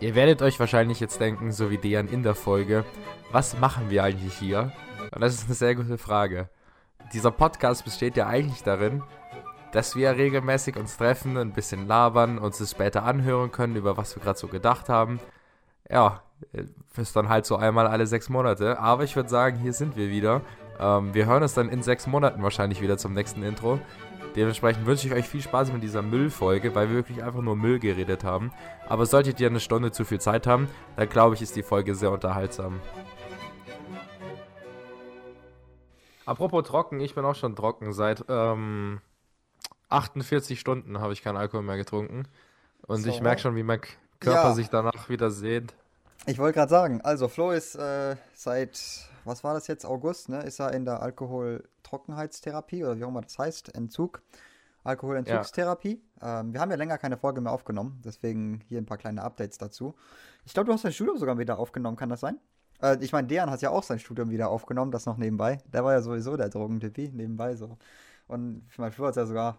Ihr werdet euch wahrscheinlich jetzt denken, so wie Dejan in der Folge, was machen wir eigentlich hier? Und das ist eine sehr gute Frage. Dieser Podcast besteht ja eigentlich darin, dass wir regelmäßig uns treffen, ein bisschen labern, uns das später anhören können, über was wir gerade so gedacht haben. Ja, ist dann halt so einmal alle sechs Monate. Aber ich würde sagen, hier sind wir wieder. Ähm, wir hören uns dann in sechs Monaten wahrscheinlich wieder zum nächsten Intro. Dementsprechend wünsche ich euch viel Spaß mit dieser Müllfolge, weil wir wirklich einfach nur Müll geredet haben. Aber solltet ihr eine Stunde zu viel Zeit haben, dann glaube ich, ist die Folge sehr unterhaltsam. Apropos trocken, ich bin auch schon trocken. Seit ähm, 48 Stunden habe ich keinen Alkohol mehr getrunken. Und so. ich merke schon, wie mein Körper ja. sich danach wieder sehnt. Ich wollte gerade sagen, also Flo ist äh, seit was war das jetzt, August, ne? Ist er in der Alkoholtrockenheitstherapie oder wie auch immer das heißt, Entzug, Alkoholentzugstherapie. Ja. Ähm, wir haben ja länger keine Folge mehr aufgenommen, deswegen hier ein paar kleine Updates dazu. Ich glaube, du hast dein Studium sogar wieder aufgenommen, kann das sein? Äh, ich meine, Dejan hat ja auch sein Studium wieder aufgenommen, das noch nebenbei. Der war ja sowieso der Drogentippi, nebenbei so. Und für mein Flo hat er sogar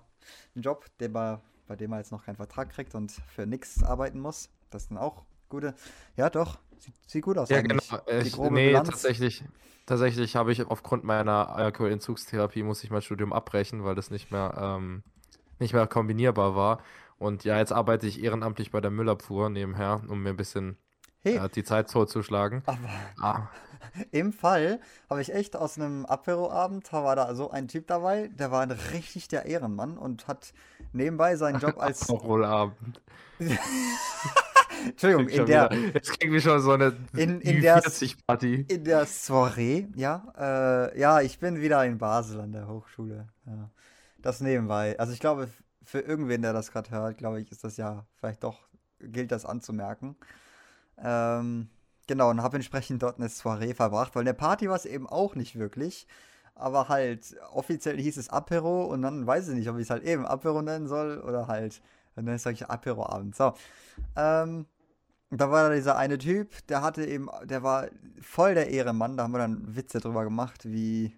einen Job, bei dem er jetzt noch keinen Vertrag kriegt und für nichts arbeiten muss. Das ist dann auch gute. Ja, doch, Sieht, sieht gut aus. Ja, eigentlich. genau. Ich, nee, Bilanz. tatsächlich. Tatsächlich habe ich aufgrund meiner Alkoholentzugstherapie muss ich mein Studium abbrechen, weil das nicht mehr, ähm, nicht mehr kombinierbar war. Und ja, jetzt arbeite ich ehrenamtlich bei der Müllabfuhr nebenher, um mir ein bisschen hey. äh, die Zeit totzuschlagen. Aber ah. im Fall habe ich echt aus einem Apero-Abend, war da so ein Typ dabei, der war richtig der Ehrenmann und hat nebenbei seinen Job als. Apero-Abend. Entschuldigung, in der. Wieder, jetzt kriegen wir schon so eine in, in der, Party. In der Soiree, ja. Äh, ja, ich bin wieder in Basel an der Hochschule. Ja. Das nebenbei. Also ich glaube, für irgendwen, der das gerade hört, glaube ich, ist das ja vielleicht doch, gilt das anzumerken. Ähm, genau, und habe entsprechend dort eine Soiree verbracht, weil eine Party war es eben auch nicht wirklich. Aber halt, offiziell hieß es Apero und dann weiß ich nicht, ob ich es halt eben Apero nennen soll oder halt dann sage ich Apero-Abend. So. Ähm, da war da dieser eine Typ, der hatte eben, der war voll der Ehrenmann. Da haben wir dann Witze drüber gemacht, wie.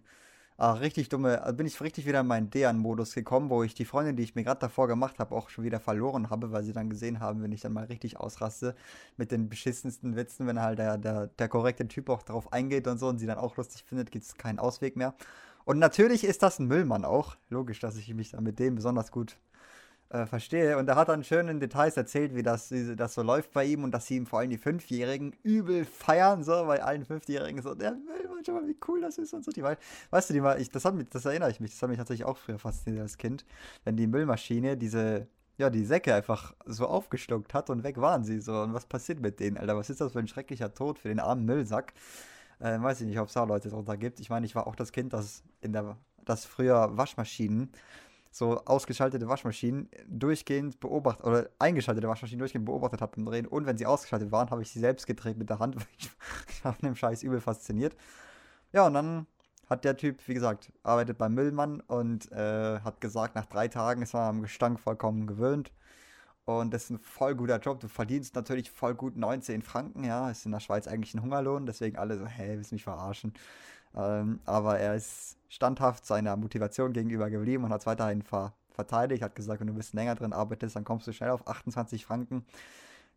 Ah, richtig dumme. Also bin ich richtig wieder in meinen Dean-Modus gekommen, wo ich die Freundin, die ich mir gerade davor gemacht habe, auch schon wieder verloren habe, weil sie dann gesehen haben, wenn ich dann mal richtig ausraste mit den beschissensten Witzen, wenn halt der, der, der korrekte Typ auch darauf eingeht und so und sie dann auch lustig findet, gibt es keinen Ausweg mehr. Und natürlich ist das ein Müllmann auch. Logisch, dass ich mich dann mit dem besonders gut äh, verstehe. Und er hat dann schön in Details erzählt, wie das, wie das so läuft bei ihm und dass sie ihm vor allem die Fünfjährigen übel feiern, so, bei allen Fünfjährigen so, der will manchmal, wie cool das ist und so. Die, weißt du, die mal, ich, das, hat mich, das erinnere ich mich, das hat mich tatsächlich auch früher fasziniert als Kind, wenn die Müllmaschine diese ja, die Säcke einfach so aufgeschluckt hat und weg waren sie so. Und was passiert mit denen, Alter? Was ist das für ein schrecklicher Tod für den armen Müllsack? Äh, weiß ich nicht, ob es da Leute drunter gibt. Ich meine, ich war auch das Kind, das in der, das früher Waschmaschinen so ausgeschaltete Waschmaschinen durchgehend beobachtet oder eingeschaltete Waschmaschinen durchgehend beobachtet habe beim Drehen. Und wenn sie ausgeschaltet waren, habe ich sie selbst gedreht mit der Hand, weil ich, ich war von dem Scheiß übel fasziniert. Ja, und dann hat der Typ, wie gesagt, arbeitet beim Müllmann und äh, hat gesagt, nach drei Tagen ist man am Gestank vollkommen gewöhnt. Und das ist ein voll guter Job. Du verdienst natürlich voll gut 19 Franken, ja. Ist in der Schweiz eigentlich ein Hungerlohn, deswegen alle so, hä, willst du mich verarschen? Ähm, aber er ist standhaft seiner Motivation gegenüber geblieben und hat es weiterhin ver verteidigt. Hat gesagt, wenn du ein bisschen länger drin arbeitest, dann kommst du schnell auf 28 Franken.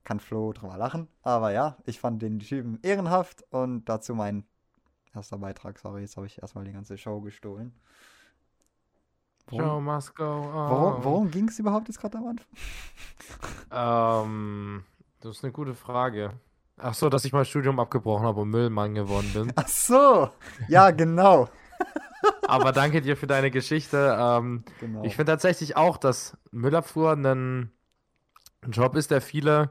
Kann Flo drüber lachen. Aber ja, ich fand den Typen ehrenhaft und dazu mein erster Beitrag. Sorry, jetzt habe ich erstmal die ganze Show gestohlen. Worum, Show must go on. Worum, worum ging es überhaupt jetzt gerade am Anfang? ähm, das ist eine gute Frage. Ach so, dass ich mein Studium abgebrochen habe und Müllmann geworden bin. Ach so, ja, genau. Aber danke dir für deine Geschichte. Ähm, genau. Ich finde tatsächlich auch, dass Müllabfuhr ein Job ist, der viele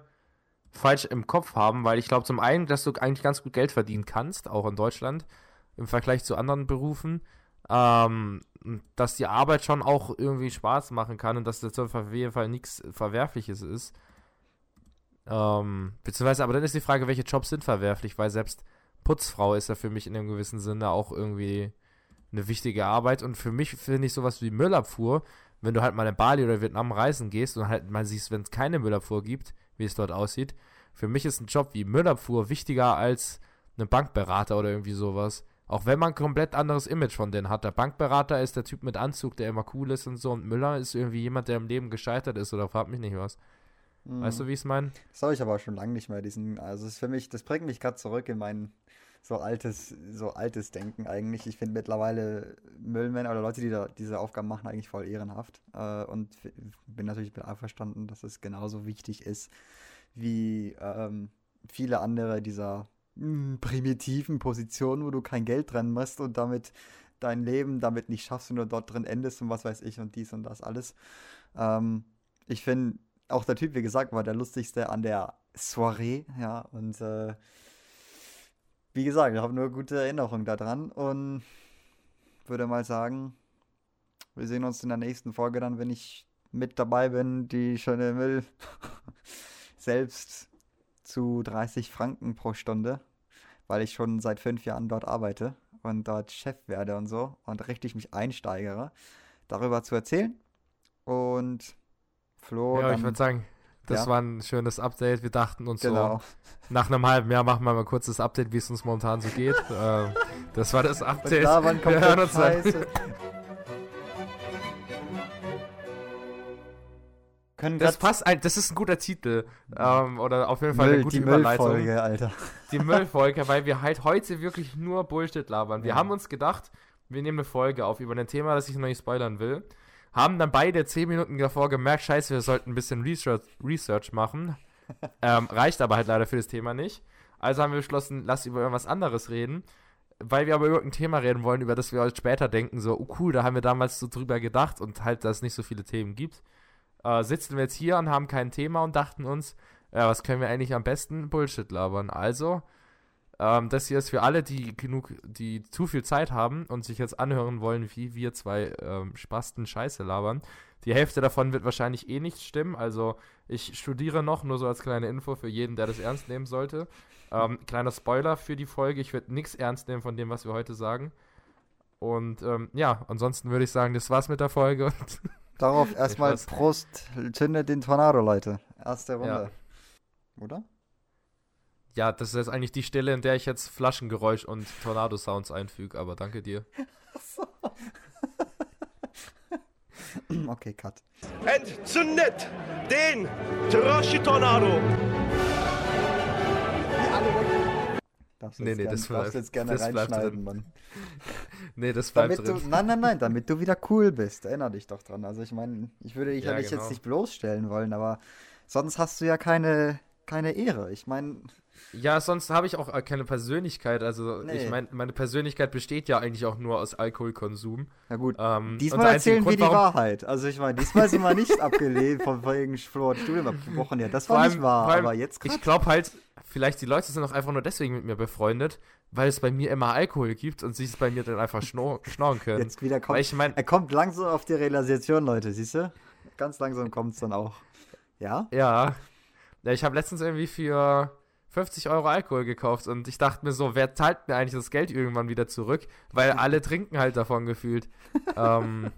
falsch im Kopf haben, weil ich glaube zum einen, dass du eigentlich ganz gut Geld verdienen kannst, auch in Deutschland, im Vergleich zu anderen Berufen. Ähm, dass die Arbeit schon auch irgendwie Spaß machen kann und dass das auf jeden Fall nichts Verwerfliches ist. Ähm, beziehungsweise, aber dann ist die Frage, welche Jobs sind verwerflich, weil selbst Putzfrau ist ja für mich in einem gewissen Sinne auch irgendwie eine wichtige Arbeit. Und für mich finde ich sowas wie Müllabfuhr, wenn du halt mal in Bali oder Vietnam reisen gehst und halt mal siehst, wenn es keine Müllabfuhr gibt, wie es dort aussieht. Für mich ist ein Job wie Müllabfuhr wichtiger als ein Bankberater oder irgendwie sowas. Auch wenn man ein komplett anderes Image von denen hat. Der Bankberater ist der Typ mit Anzug, der immer cool ist und so. Und Müller ist irgendwie jemand, der im Leben gescheitert ist oder fragt mich nicht was. Weißt du, wie ich es meine? Das habe ich aber schon lange nicht mehr. Diesen, also es für mich, das bringt mich gerade zurück in mein so altes, so altes Denken eigentlich. Ich finde mittlerweile Müllmänner oder Leute, die da diese Aufgaben machen, eigentlich voll ehrenhaft. Äh, und bin natürlich einverstanden, dass es genauso wichtig ist wie ähm, viele andere dieser mh, hm, primitiven Positionen, wo du kein Geld dran machst und damit dein Leben damit nicht schaffst und nur dort drin endest und was weiß ich und dies und das alles. Ähm, ich finde, auch der Typ, wie gesagt, war der lustigste an der Soiree, ja, und äh, wie gesagt, ich habe nur gute Erinnerungen daran und würde mal sagen, wir sehen uns in der nächsten Folge dann, wenn ich mit dabei bin, die schöne Müll selbst zu 30 Franken pro Stunde, weil ich schon seit fünf Jahren dort arbeite und dort Chef werde und so und richtig mich einsteigere, darüber zu erzählen. Und Flo. Ja, ich würde sagen, das ja. war ein schönes Update. Wir dachten uns genau. so, nach einem halben Jahr machen wir mal kurz das Update, wie es uns momentan so geht. ähm, das war das Update. Da waren wir hören uns Scheiße. Können das passt, das ist ein guter Titel. Ähm, oder auf jeden Fall Müll, eine gute die Überleitung. Müllfolge, Alter. Die Müllfolge, weil wir halt heute wirklich nur Bullshit labern. Wir ja. haben uns gedacht, wir nehmen eine Folge auf über ein Thema, das ich noch nicht spoilern will haben dann beide zehn Minuten davor gemerkt, scheiße, wir sollten ein bisschen Research, Research machen. ähm, reicht aber halt leider für das Thema nicht. Also haben wir beschlossen, lass über irgendwas anderes reden, weil wir aber über irgendein Thema reden wollen, über das wir heute später denken, so, oh cool, da haben wir damals so drüber gedacht und halt, dass es nicht so viele Themen gibt. Äh, sitzen wir jetzt hier und haben kein Thema und dachten uns, ja, was können wir eigentlich am besten? Bullshit labern. Also ähm, das hier ist für alle, die genug, die zu viel Zeit haben und sich jetzt anhören wollen, wie wir zwei ähm, Spasten Scheiße labern. Die Hälfte davon wird wahrscheinlich eh nicht stimmen. Also ich studiere noch, nur so als kleine Info für jeden, der das ernst nehmen sollte. Ähm, kleiner Spoiler für die Folge, ich werde nichts ernst nehmen von dem, was wir heute sagen. Und ähm, ja, ansonsten würde ich sagen, das war's mit der Folge. Darauf erstmal Prost, zündet den Tornado, Leute. Erste Runde. Ja. Oder? Ja, das ist jetzt eigentlich die Stelle, in der ich jetzt Flaschengeräusch und Tornado-Sounds einfüge, aber danke dir. So. okay, cut. Entzündet den Toroshi-Tornado! Darfst nee, nee, gern, das bleibt, jetzt gerne das reinschneiden, Mann. nee, das bleibt damit drin. Du, nein, nein, nein, damit du wieder cool bist. Erinner dich doch dran. Also ich meine, ich würde dich ja, ja dich genau. jetzt nicht bloßstellen wollen, aber sonst hast du ja keine, keine Ehre. Ich meine, ja, sonst habe ich auch keine Persönlichkeit. Also, nee. ich meine, meine Persönlichkeit besteht ja eigentlich auch nur aus Alkoholkonsum. Ja, gut. Ähm, diesmal erzählen Grund, wir die Wahrheit. Also, ich meine, diesmal sind wir nicht abgelehnt von wegen Studium abgebrochen. Ja, das war allem, nicht wahr. Allem, aber jetzt grad? Ich glaube halt, vielleicht die Leute sind auch einfach nur deswegen mit mir befreundet, weil es bei mir immer Alkohol gibt und sie es bei mir dann einfach schnor schnorren können. Jetzt wieder kommt. Ich mein, er kommt langsam auf die Realisation, Leute, siehst du? Ganz langsam kommt es dann auch. Ja? Ja. Ja, ich habe letztens irgendwie für 50 Euro Alkohol gekauft und ich dachte mir so, wer zahlt mir eigentlich das Geld irgendwann wieder zurück? Weil alle trinken halt davon gefühlt. ähm,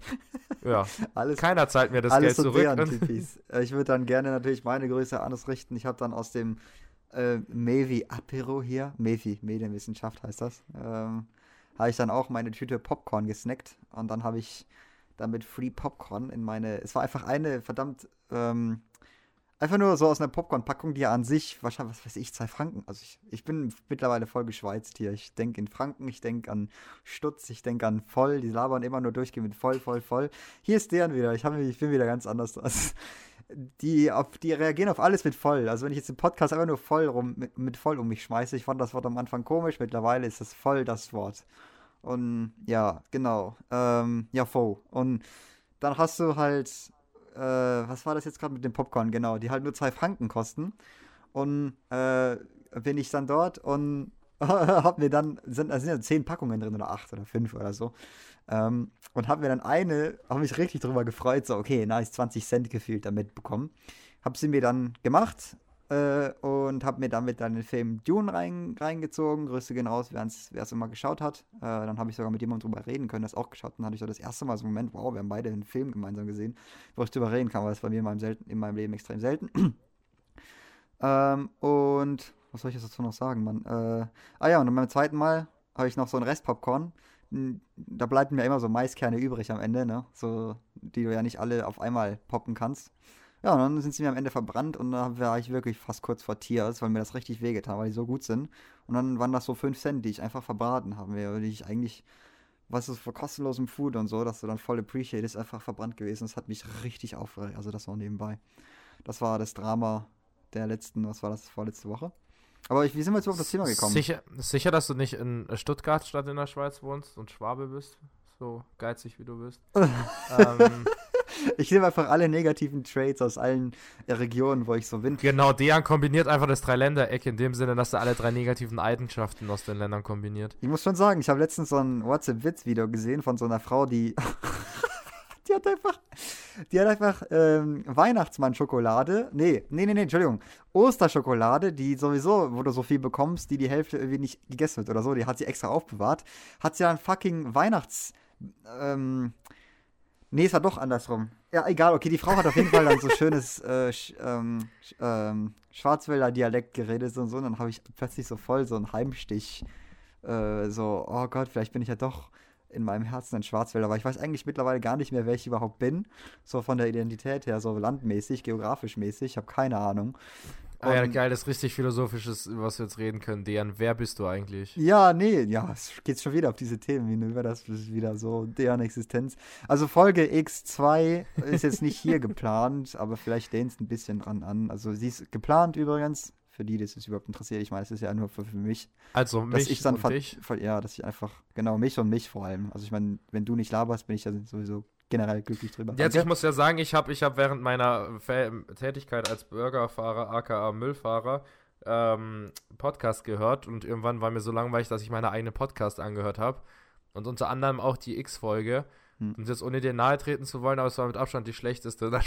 ja, alles, keiner zahlt mir das Geld zurück. Äh, ich würde dann gerne natürlich meine Größe anders richten. Ich habe dann aus dem äh, Mevi Apero hier, Mevi, Medienwissenschaft heißt das, ähm, habe ich dann auch meine Tüte Popcorn gesnackt und dann habe ich damit Free Popcorn in meine, es war einfach eine verdammt ähm, Einfach nur so aus einer Popcorn-Packung, die ja an sich, wahrscheinlich, was weiß ich, zwei Franken. Also ich, ich bin mittlerweile voll geschweizt hier. Ich denke in Franken, ich denke an Stutz, ich denke an voll. Die labern immer nur durchgehend mit voll, voll, voll. Hier ist deren wieder. Ich, hab, ich bin wieder ganz anders. Also, die, auf, die reagieren auf alles mit voll. Also wenn ich jetzt im Podcast einfach nur voll rum, mit, mit voll um mich schmeiße, ich fand das Wort am Anfang komisch, mittlerweile ist das voll das Wort. Und ja, genau. Ähm, ja, voll. Und dann hast du halt äh, was war das jetzt gerade mit dem Popcorn? Genau, die halt nur zwei Franken kosten. Und äh, bin ich dann dort und hab mir dann, sind, da sind ja zehn Packungen drin oder acht oder fünf oder so. Ähm, und hab mir dann eine, habe mich richtig drüber gefreut, so, okay, nice, 20 Cent gefühlt damit bekommen. Hab sie mir dann gemacht, äh, und habe mir damit dann den Film Dune rein, reingezogen. Grüße gehen raus, wer es immer geschaut hat. Äh, dann habe ich sogar mit jemandem drüber reden können, das auch geschaut. Dann hatte ich so das erste Mal so einen Moment, wow, wir haben beide einen Film gemeinsam gesehen, wo ich drüber reden kann, weil das bei mir in meinem, selten, in meinem Leben extrem selten. ähm, und was soll ich jetzt dazu noch sagen, Mann? Äh, ah ja, und beim zweiten Mal habe ich noch so einen Rest Popcorn. Da bleiben mir immer so Maiskerne übrig am Ende, ne? So, die du ja nicht alle auf einmal poppen kannst. Ja, und dann sind sie mir am Ende verbrannt und da war ich wirklich fast kurz vor Tiers, weil mir das richtig wehgetan, weil die so gut sind. Und dann waren das so 5 Cent, die ich einfach verbraten haben will, die ich eigentlich, was ist für kostenlosem Food und so, dass du dann voll appreciate, ist einfach verbrannt gewesen. Das hat mich richtig aufgeregt, also das war nebenbei. Das war das Drama der letzten, was war das, vorletzte Woche? Aber ich, wie sind wir jetzt auf das Thema gekommen? Sicher, sicher, dass du nicht in Stuttgart statt in der Schweiz wohnst und Schwabe bist? So geizig wie du bist. ähm, ich nehme einfach alle negativen Traits aus allen Regionen, wo ich so bin. Genau, Dejan kombiniert einfach das Dreiländereck in dem Sinne, dass er alle drei negativen Eigenschaften aus den Ländern kombiniert. Ich muss schon sagen, ich habe letztens so ein WhatsApp-Witz-Video gesehen von so einer Frau, die die hat einfach, die hat einfach ähm, Weihnachtsmann-Schokolade. Nee, nee, nee, nee, Entschuldigung. Osterschokolade, die sowieso, wo du so viel bekommst, die die Hälfte irgendwie nicht gegessen wird oder so, die hat sie extra aufbewahrt. Hat sie dann fucking Weihnachts. Ähm, nee, es war doch andersrum. Ja, egal, okay, die Frau hat auf jeden Fall dann so schönes äh, sch, ähm, sch, ähm, Schwarzwälder Dialekt geredet und so. Und dann habe ich plötzlich so voll so einen Heimstich. Äh, so, oh Gott, vielleicht bin ich ja doch in meinem Herzen ein Schwarzwälder, aber ich weiß eigentlich mittlerweile gar nicht mehr, wer ich überhaupt bin. So von der Identität her, so landmäßig, geografisch mäßig, ich habe keine Ahnung. Ah ja, geil, das ist richtig philosophisches, über was wir jetzt reden können. Dejan, wer bist du eigentlich? Ja, nee, ja, es geht schon wieder auf diese Themen über das ist wieder so deren Existenz. Also Folge X2 ist jetzt nicht hier geplant, aber vielleicht lehnt es ein bisschen dran an. Also sie ist geplant übrigens, für die das ist überhaupt interessiert. Ich meine, es ist ja nur für, für mich. Also mich ich dann und dich? Ja, dass ich einfach, genau, mich und mich vor allem. Also ich meine, wenn du nicht laberst, bin ich ja sowieso generell glücklich drüber. Jetzt, ich muss ja sagen, ich habe ich hab während meiner Tätigkeit als Burgerfahrer, aka Müllfahrer, ähm, Podcast gehört und irgendwann war mir so langweilig, dass ich meine eigene Podcast angehört habe. Und unter anderem auch die X-Folge. Hm. Und jetzt ohne dir nahe treten zu wollen, aber es war mit Abstand die schlechteste.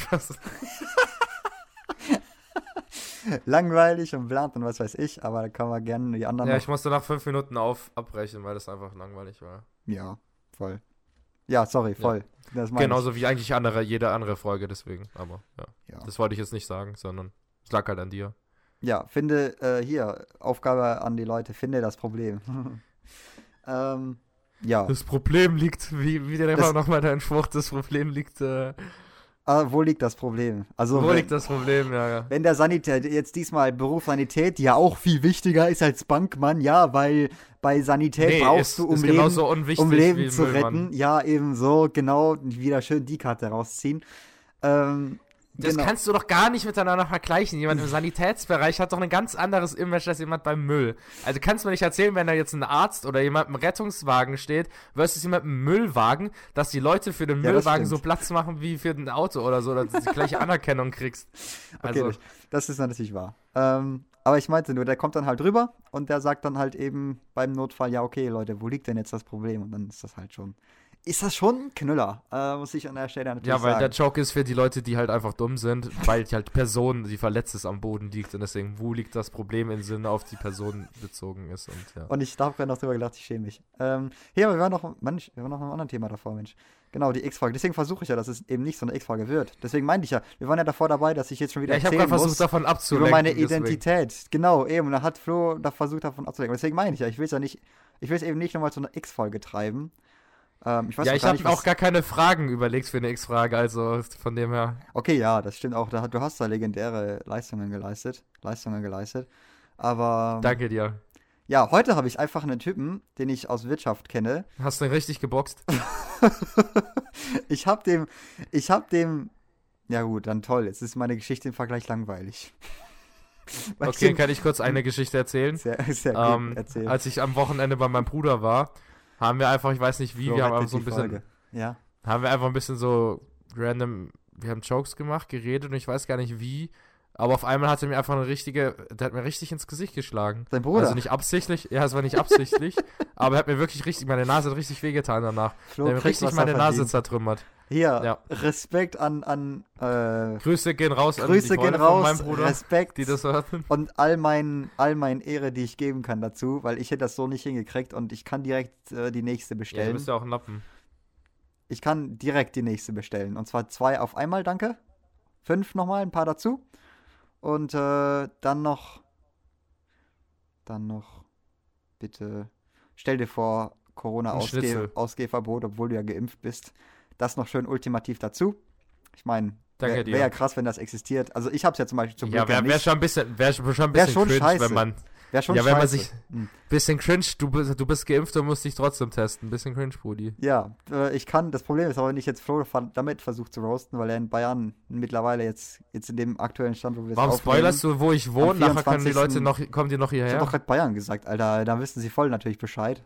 langweilig und bland und was weiß ich, aber da kann man gerne die anderen. Ja, ich musste nach fünf Minuten auf abbrechen, weil das einfach langweilig war. Ja, voll. Ja, sorry, voll. Ja. Genauso ich. wie eigentlich andere, jede andere Folge, deswegen. Aber ja. ja. Das wollte ich jetzt nicht sagen, sondern es lag halt an dir. Ja, finde, äh, hier, Aufgabe an die Leute, finde das Problem. ähm, ja. Das Problem liegt, wie, wie der nochmal dein Spruch, das Problem liegt, äh, Ah, wo liegt das Problem? Also, wo wenn, liegt das Problem, ja, ja. Wenn der Sanität, jetzt diesmal Beruf Sanität, ja auch viel wichtiger ist als Bankmann, ja, weil bei Sanität nee, brauchst ist, du, um Leben, um Leben zu retten, ja, eben so, genau, wieder schön die Karte rausziehen. Ähm, das genau. kannst du doch gar nicht miteinander vergleichen. Jemand im Sanitätsbereich hat doch ein ganz anderes Image als jemand beim Müll. Also kannst du mir nicht erzählen, wenn da jetzt ein Arzt oder jemand im Rettungswagen steht, versus jemand im Müllwagen, dass die Leute für den ja, Müllwagen so Platz machen wie für ein Auto oder so, dass du die gleiche Anerkennung kriegst. Also. Okay, das ist natürlich wahr. Ähm, aber ich meinte nur, der kommt dann halt rüber und der sagt dann halt eben beim Notfall, ja, okay, Leute, wo liegt denn jetzt das Problem? Und dann ist das halt schon ist das schon ein Knüller, äh, muss ich an der Stelle natürlich sagen. Ja, weil sagen. der Joke ist für die Leute, die halt einfach dumm sind, weil halt Person, die verletzt ist, am Boden liegt und deswegen, wo liegt das Problem im Sinne auf die Person bezogen ist und ja. Und ich habe gerade noch drüber gedacht, ich schäme mich. Ähm, hier, aber wir waren noch, Mensch, wir waren noch einem anderen Thema davor, Mensch. Genau, die X-Frage. Deswegen versuche ich ja, dass es eben nicht so eine X-Frage wird. Deswegen meinte ich ja, wir waren ja davor dabei, dass ich jetzt schon wieder ja, ich erzählen versucht, davon abzulenken. Über meine Identität. Deswegen. Genau, eben. Und da hat Flo da versucht, davon abzulenken. Deswegen meine ich ja, ich will es ja nicht, ich will es eben nicht nochmal zu einer X-Folge treiben. Ähm, ich ja, ich habe auch gar keine Fragen überlegt für eine X-Frage, also von dem her. Okay, ja, das stimmt auch. Du hast da legendäre Leistungen geleistet. Leistungen geleistet. Aber. Danke dir. Ja, heute habe ich einfach einen Typen, den ich aus Wirtschaft kenne. Hast du ihn richtig geboxt? ich habe dem, ich habe dem, ja gut, dann toll. Jetzt ist meine Geschichte im Vergleich langweilig. okay, kann ich kurz eine Geschichte erzählen? Sehr, sehr gut, ähm, erzählen. Als ich am Wochenende bei meinem Bruder war, haben wir einfach, ich weiß nicht wie, Flo wir haben einfach so ein bisschen, ja. haben wir einfach ein bisschen so random, wir haben Jokes gemacht, geredet und ich weiß gar nicht wie, aber auf einmal hat er mir einfach eine richtige, der hat mir richtig ins Gesicht geschlagen. Sein Bruder? Also nicht absichtlich, ja, es war nicht absichtlich, aber er hat mir wirklich richtig, meine Nase hat richtig wehgetan danach. Flo er hat mir richtig meine Nase zertrümmert. Hier, ja. Respekt an, an äh, Grüße gehen raus Grüße an gehen raus, meinem Bruder, Respekt die das hörten. Und all mein, all mein Ehre, die ich geben kann dazu, weil ich hätte das so nicht hingekriegt und ich kann direkt äh, die nächste bestellen. Ja, du bist ja auch ein Lappen. Ich kann direkt die nächste bestellen. Und zwar zwei auf einmal, danke. Fünf nochmal, ein paar dazu. Und äh, dann noch. Dann noch. Bitte. Stell dir vor, Corona-Ausgehverbot, obwohl du ja geimpft bist. Das noch schön ultimativ dazu. Ich meine, Danke wär. Wäre ja krass, wenn das existiert. Also ich habe es ja zum Beispiel zum Glück Ja, wäre wär schon ein bisschen, wär schon ein bisschen wär schon cringe, scheiße. wenn man Wäre schon Ja, wenn man sich. Hm. Bisschen cringe, du bist, du bist geimpft und musst dich trotzdem testen. Bisschen cringe, Brudi. Ja, äh, ich kann. Das Problem ist aber, wenn ich jetzt Flo damit versucht zu roasten, weil er in Bayern mittlerweile jetzt, jetzt in dem aktuellen Stand, wo wir Warum spoilerst du, wo ich wohne? Nachher können die Leute noch, kommen die noch hierher. Ich hab doch gerade Bayern gesagt, Alter. Da wissen sie voll natürlich Bescheid.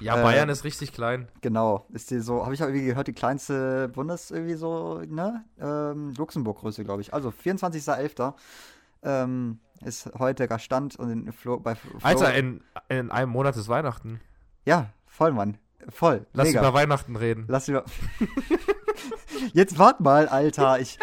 Ja, Bayern äh, ist richtig klein. Genau. Ist die so, habe ich irgendwie gehört, die kleinste Bundes irgendwie so, ne? Ähm, Luxemburg-Größe, glaube ich. Also 24.11. Ähm, ist heute der Stand und in Flo, bei Flo Alter, in, in einem Monat ist Weihnachten. Ja, voll, Mann. Voll. Lass Mega. über Weihnachten reden. Lass über. Jetzt wart mal, Alter. Ich,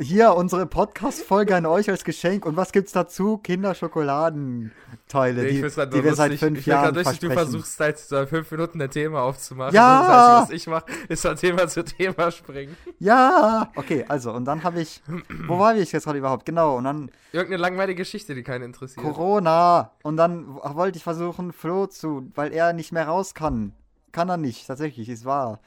hier unsere Podcast-Folge an euch als Geschenk. Und was gibt's dazu? Kinderschokoladenteile, nee, die, die wir seit fünf ich Jahren lustig, Du versuchst seit so fünf Minuten ein Thema aufzumachen. Ja! Das Einzige, was ich mache, ist von Thema zu Thema springen. Ja! Okay, also, und dann habe ich, wo war ich jetzt gerade überhaupt? Genau, und dann... Irgendeine langweilige Geschichte, die keinen interessiert. Corona! Und dann wollte ich versuchen, Flo zu, weil er nicht mehr raus kann. Kann er nicht, tatsächlich, ist wahr.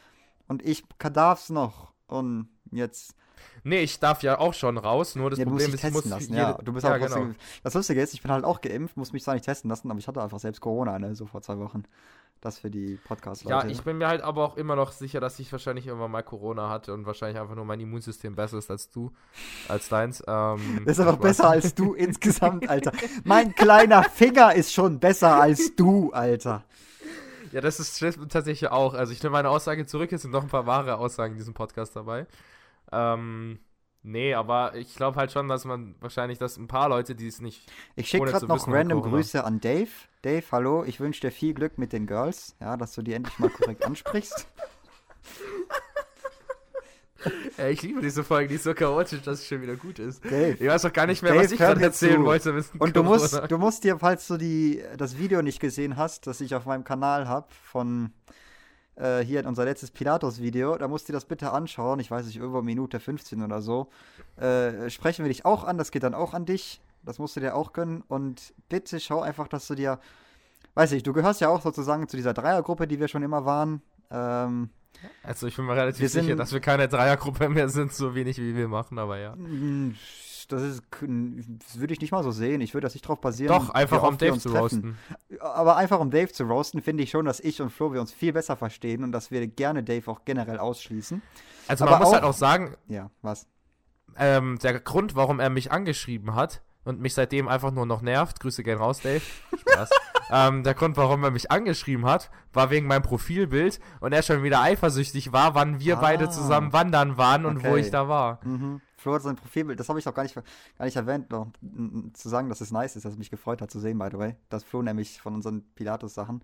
Und ich darf's noch. Und jetzt Nee, ich darf ja auch schon raus, nur das ja, Problem ist, ich muss lassen. Jede, ja, du bist ja, auch genau. Das Lustige ist, ich bin halt auch geimpft, muss mich zwar nicht testen lassen, aber ich hatte einfach selbst Corona, ne, so vor zwei Wochen. Das für die Podcast-Leute. Ja, ich bin mir halt aber auch immer noch sicher, dass ich wahrscheinlich irgendwann mal Corona hatte und wahrscheinlich einfach nur mein Immunsystem besser ist als du, als deins. Ähm, das ist einfach besser als du insgesamt, Alter. Mein kleiner Finger ist schon besser als du, Alter. Ja, das ist tatsächlich auch. Also ich nehme meine Aussage zurück, es sind noch ein paar wahre Aussagen in diesem Podcast dabei. Ähm, nee, aber ich glaube halt schon, dass man wahrscheinlich, dass ein paar Leute, die es nicht. Ich schicke gerade noch random Grüße an Dave. Dave, hallo, ich wünsche dir viel Glück mit den Girls, ja, dass du die endlich mal korrekt ansprichst. Ja, ich liebe diese Folge, die ist so chaotisch, dass es schon wieder gut ist. Dave, ich weiß auch gar nicht mehr, Dave, was ich gerade erzählen zu. wollte. Und du musst, du musst dir, falls du die, das Video nicht gesehen hast, das ich auf meinem Kanal habe, von äh, hier in unser letztes Pilatus-Video, da musst du das bitte anschauen. Ich weiß nicht, über Minute 15 oder so. Äh, sprechen wir dich auch an, das geht dann auch an dich. Das musst du dir auch gönnen. Und bitte schau einfach, dass du dir. Weiß ich, du gehörst ja auch sozusagen zu dieser Dreiergruppe, die wir schon immer waren. Ähm, also ich bin mir relativ sicher, dass wir keine Dreiergruppe mehr sind, so wenig wie wir machen, aber ja das ist, das würde ich nicht mal so sehen. Ich würde das nicht drauf basieren. Doch, einfach um Dave zu roasten. Aber einfach um Dave zu roasten, finde ich schon, dass ich und Flo wir uns viel besser verstehen und dass wir gerne Dave auch generell ausschließen. Also Aber man muss auch, halt auch sagen. Ja, was? Ähm, der Grund, warum er mich angeschrieben hat und mich seitdem einfach nur noch nervt, Grüße gern raus, Dave. Spaß. ähm, der Grund, warum er mich angeschrieben hat, war wegen meinem Profilbild und er schon wieder eifersüchtig war, wann wir ah, beide zusammen wandern waren und okay. wo ich da war. Mhm. Flo hat sein Profilbild, das habe ich noch gar nicht, gar nicht erwähnt, noch zu sagen, dass es nice ist, dass es mich gefreut hat zu sehen, by the way. Dass Flo nämlich von unseren Pilatus-Sachen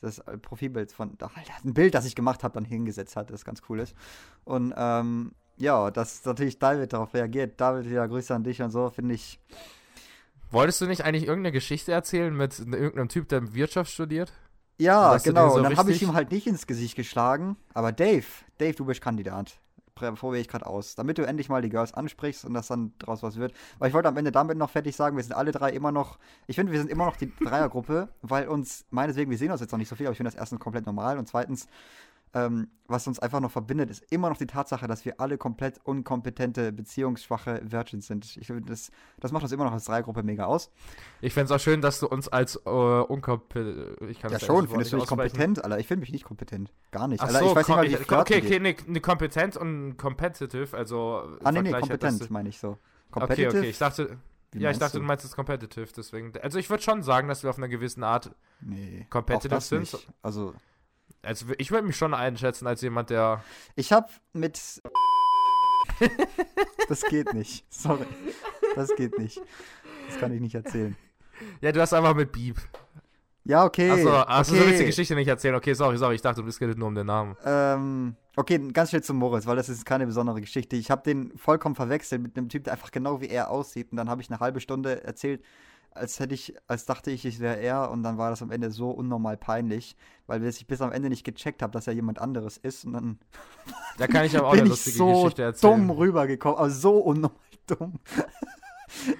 das Profilbild von, ach, ein Bild, das ich gemacht habe, dann hingesetzt hat, das ganz cool ist. Und ähm, ja, dass natürlich David darauf reagiert. David, ja, Grüße an dich und so, finde ich. Wolltest du nicht eigentlich irgendeine Geschichte erzählen mit irgendeinem Typ, der Wirtschaft studiert? Ja, genau. So und dann habe ich ihm halt nicht ins Gesicht geschlagen. Aber Dave, Dave, du bist Kandidat probiere ich gerade aus, damit du endlich mal die Girls ansprichst und dass dann draus was wird. Weil ich wollte am Ende damit noch fertig sagen, wir sind alle drei immer noch, ich finde, wir sind immer noch die Dreiergruppe, weil uns, meineswegen, wir sehen uns jetzt noch nicht so viel, aber ich finde das erstens komplett normal und zweitens, ähm, was uns einfach noch verbindet, ist immer noch die Tatsache, dass wir alle komplett unkompetente, beziehungsschwache Virgins sind. Ich finde, das, das macht uns immer noch als Dreiergruppe mega aus. Ich fände es auch schön, dass du uns als äh, unkompetent. ja, schon, findest du mich kompetent, Alter? Ich finde mich nicht kompetent. Gar nicht. Alter, so, ich weiß nicht mal, wie ich, Okay, okay, nee, nee, kompetent und competitive, also. Ah, nee, nee, kompetent meine ich so. Competitive? Okay, okay, ich dachte. Wie ja, ich dachte, du? du meinst es competitive, deswegen. Also ich würde schon sagen, dass wir auf einer gewissen Art nee, competitive sind. Nicht. Also also ich würde mich schon einschätzen als jemand, der. Ich habe mit. das geht nicht. Sorry. Das geht nicht. Das kann ich nicht erzählen. Ja, du hast einfach mit Beep. Ja, okay. Achso, achso okay. so willst du die Geschichte nicht erzählen. Okay, sorry, sorry. Ich dachte, du bist nur um den Namen. Ähm, okay, ganz schnell zum Moritz, weil das ist keine besondere Geschichte. Ich habe den vollkommen verwechselt mit einem Typ, der einfach genau wie er aussieht. Und dann habe ich eine halbe Stunde erzählt, als hätte ich, als dachte ich, ich wäre er und dann war das am Ende so unnormal peinlich, weil ich bis am Ende nicht gecheckt habe, dass er jemand anderes ist und dann da kann ich aber auch eine lustige so Geschichte erzählen. dumm rübergekommen, also so unnormal dumm.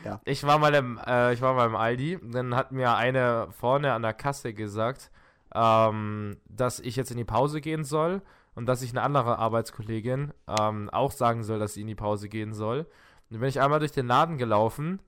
ja. Ich war mal im, äh, ich war mal im Aldi, dann hat mir eine vorne an der Kasse gesagt, ähm, dass ich jetzt in die Pause gehen soll und dass ich eine andere Arbeitskollegin ähm, auch sagen soll, dass sie in die Pause gehen soll. Und dann bin ich einmal durch den Laden gelaufen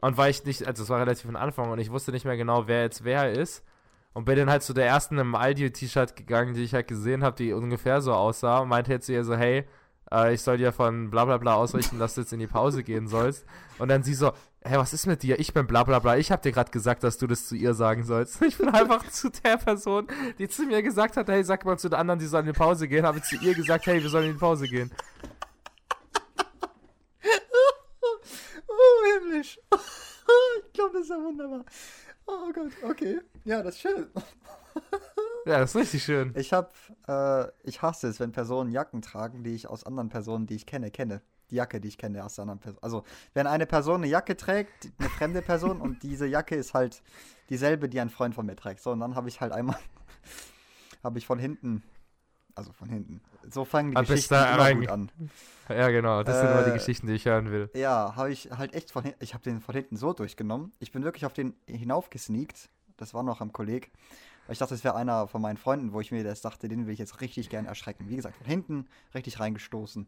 und weil ich nicht, also es war relativ am Anfang und ich wusste nicht mehr genau, wer jetzt wer ist. Und bin dann halt zu der ersten im Aldi-T-Shirt gegangen, die ich halt gesehen habe, die ungefähr so aussah und meinte jetzt zu ihr so, hey, äh, ich soll dir von bla bla bla ausrichten, dass du jetzt in die Pause gehen sollst. Und dann sie so, hey, was ist mit dir? Ich bin bla bla bla. Ich hab dir gerade gesagt, dass du das zu ihr sagen sollst. Ich bin einfach zu der Person, die zu mir gesagt hat, hey, sag mal zu den anderen, die sollen in die Pause gehen, habe zu ihr gesagt, hey, wir sollen in die Pause gehen. Himmlisch. ich glaube, das ist ja wunderbar. Oh Gott, okay. Ja, das ist schön. Ja, das ist richtig schön. Ich hab, äh, ich hasse es, wenn Personen Jacken tragen, die ich aus anderen Personen, die ich kenne, kenne. Die Jacke, die ich kenne aus anderen Personen. Also, wenn eine Person eine Jacke trägt, eine fremde Person, und diese Jacke ist halt dieselbe, die ein Freund von mir trägt. So, und dann habe ich halt einmal, habe ich von hinten, also von hinten. So fangen die Hab Geschichten immer gut an. Ja, genau, das äh, sind immer die Geschichten, die ich hören will. Ja, habe ich halt echt von hinten, ich habe den von hinten so durchgenommen. Ich bin wirklich auf den hinaufgesneakt. Das war noch am Kolleg. Ich dachte, es wäre einer von meinen Freunden, wo ich mir das dachte, den will ich jetzt richtig gern erschrecken. Wie gesagt, von hinten richtig reingestoßen.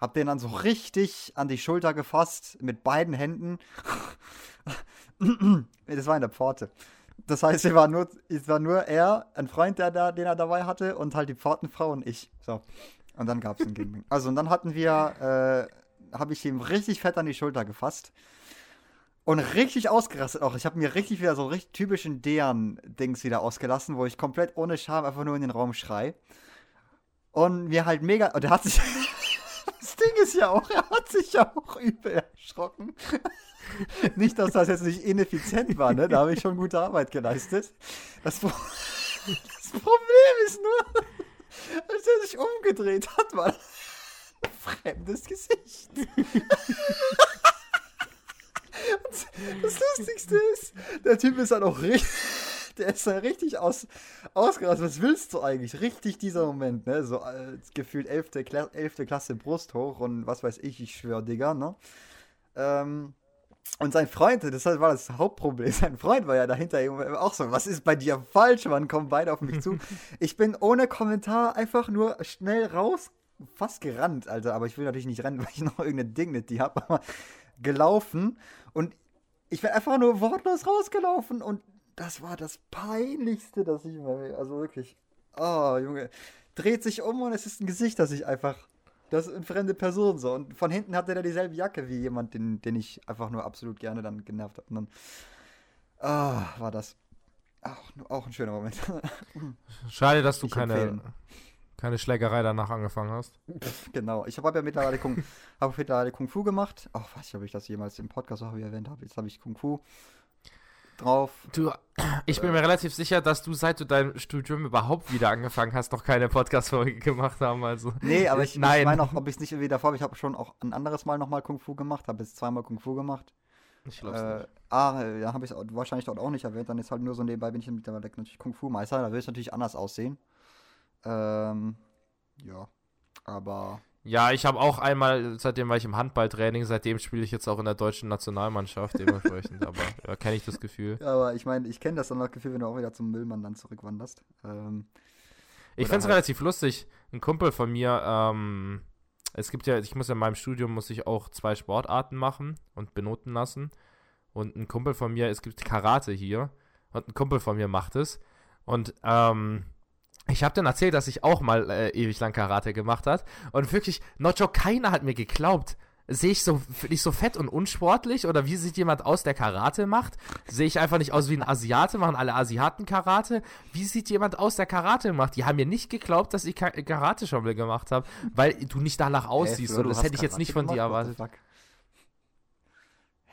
Hab den dann so richtig an die Schulter gefasst, mit beiden Händen. das war in der Pforte. Das heißt, es war nur, es war nur er, ein Freund, der da, den er dabei hatte, und halt die Pfortenfrau und ich. So. Und dann gab es einen Gangbang. Also, und dann hatten wir, äh, habe ich ihm richtig fett an die Schulter gefasst. Und richtig ausgerastet auch. Ich habe mir richtig wieder so richtig typischen Dean-Dings wieder ausgelassen, wo ich komplett ohne Scham einfach nur in den Raum schrei. Und mir halt mega. Und er hat sich. Das Ding ist ja auch, er hat sich ja auch übel erschrocken. nicht, dass das jetzt nicht ineffizient war, ne? Da habe ich schon gute Arbeit geleistet. Das, Pro das Problem ist nur, als er sich umgedreht hat, war ein fremdes Gesicht. das Lustigste ist, der Typ ist dann auch richtig. Der ist dann richtig aus, ausgerastet. Was willst du eigentlich? Richtig dieser Moment, ne? So äh, gefühlt 11. Kla 11. Klasse Brust hoch und was weiß ich, ich schwör, Digga, ne? Ähm, und sein Freund, das war das Hauptproblem. Sein Freund war ja dahinter auch so, was ist bei dir falsch? Wann kommen beide auf mich zu? Ich bin ohne Kommentar einfach nur schnell raus, fast gerannt, Alter. Aber ich will natürlich nicht rennen, weil ich noch irgendeine Dignity habe. Aber gelaufen und ich bin einfach nur wortlos rausgelaufen und das war das peinlichste, das ich mir, also wirklich, oh Junge, dreht sich um und es ist ein Gesicht, das ich einfach, das ist eine fremde Person so und von hinten hatte er dieselbe Jacke wie jemand, den, den ich einfach nur absolut gerne dann genervt habe und dann, ah, oh, war das auch, auch ein schöner Moment. Schade, dass du ich keine empfehlen keine Schlägerei danach angefangen hast. Genau. Ich habe ja mittlerweile Kung, hab mittlerweile Kung Fu gemacht. Ach, weiß nicht, ob ich das jemals im Podcast auch erwähnt habe. Jetzt habe ich Kung Fu drauf. Du, ich bin mir relativ sicher, dass du, seit du dein Studium überhaupt wieder angefangen hast, noch keine Podcast-Folge gemacht haben. Also. Nee, aber ich, ich meine auch, ob ich es nicht irgendwie davor habe. Ich habe schon auch ein anderes Mal nochmal Kung Fu gemacht. Habe jetzt zweimal Kung Fu gemacht. Ich glaube äh, nicht. Ah, ja, habe ich es wahrscheinlich dort auch nicht erwähnt. Dann ist halt nur so nebenbei, bin ich mittlerweile natürlich Kung Fu Meister. Da will es natürlich anders aussehen. Ähm, ja, aber. Ja, ich habe auch einmal, seitdem war ich im Handballtraining, seitdem spiele ich jetzt auch in der deutschen Nationalmannschaft dementsprechend, aber ja, kenne ich das Gefühl. Ja, aber ich meine, ich kenne das dann das Gefühl, wenn du auch wieder zum Müllmann dann zurückwanderst. Ähm, ich finde es halt relativ lustig. Ein Kumpel von mir, ähm, es gibt ja, ich muss ja in meinem Studium, muss ich auch zwei Sportarten machen und benoten lassen. Und ein Kumpel von mir, es gibt Karate hier und ein Kumpel von mir macht es. Und ähm, ich habe dann erzählt, dass ich auch mal äh, ewig lang Karate gemacht hat und wirklich, joke, keiner hat mir geglaubt. Sehe ich so, ich so fett und unsportlich oder wie sieht jemand aus, der Karate macht? Sehe ich einfach nicht aus wie ein Asiate, machen alle Asiaten Karate? Wie sieht jemand aus, der Karate macht? Die haben mir nicht geglaubt, dass ich Karate schon mal gemacht habe, weil du nicht danach aussiehst. Hey, Flo, das hätte ich jetzt nicht von dir erwartet.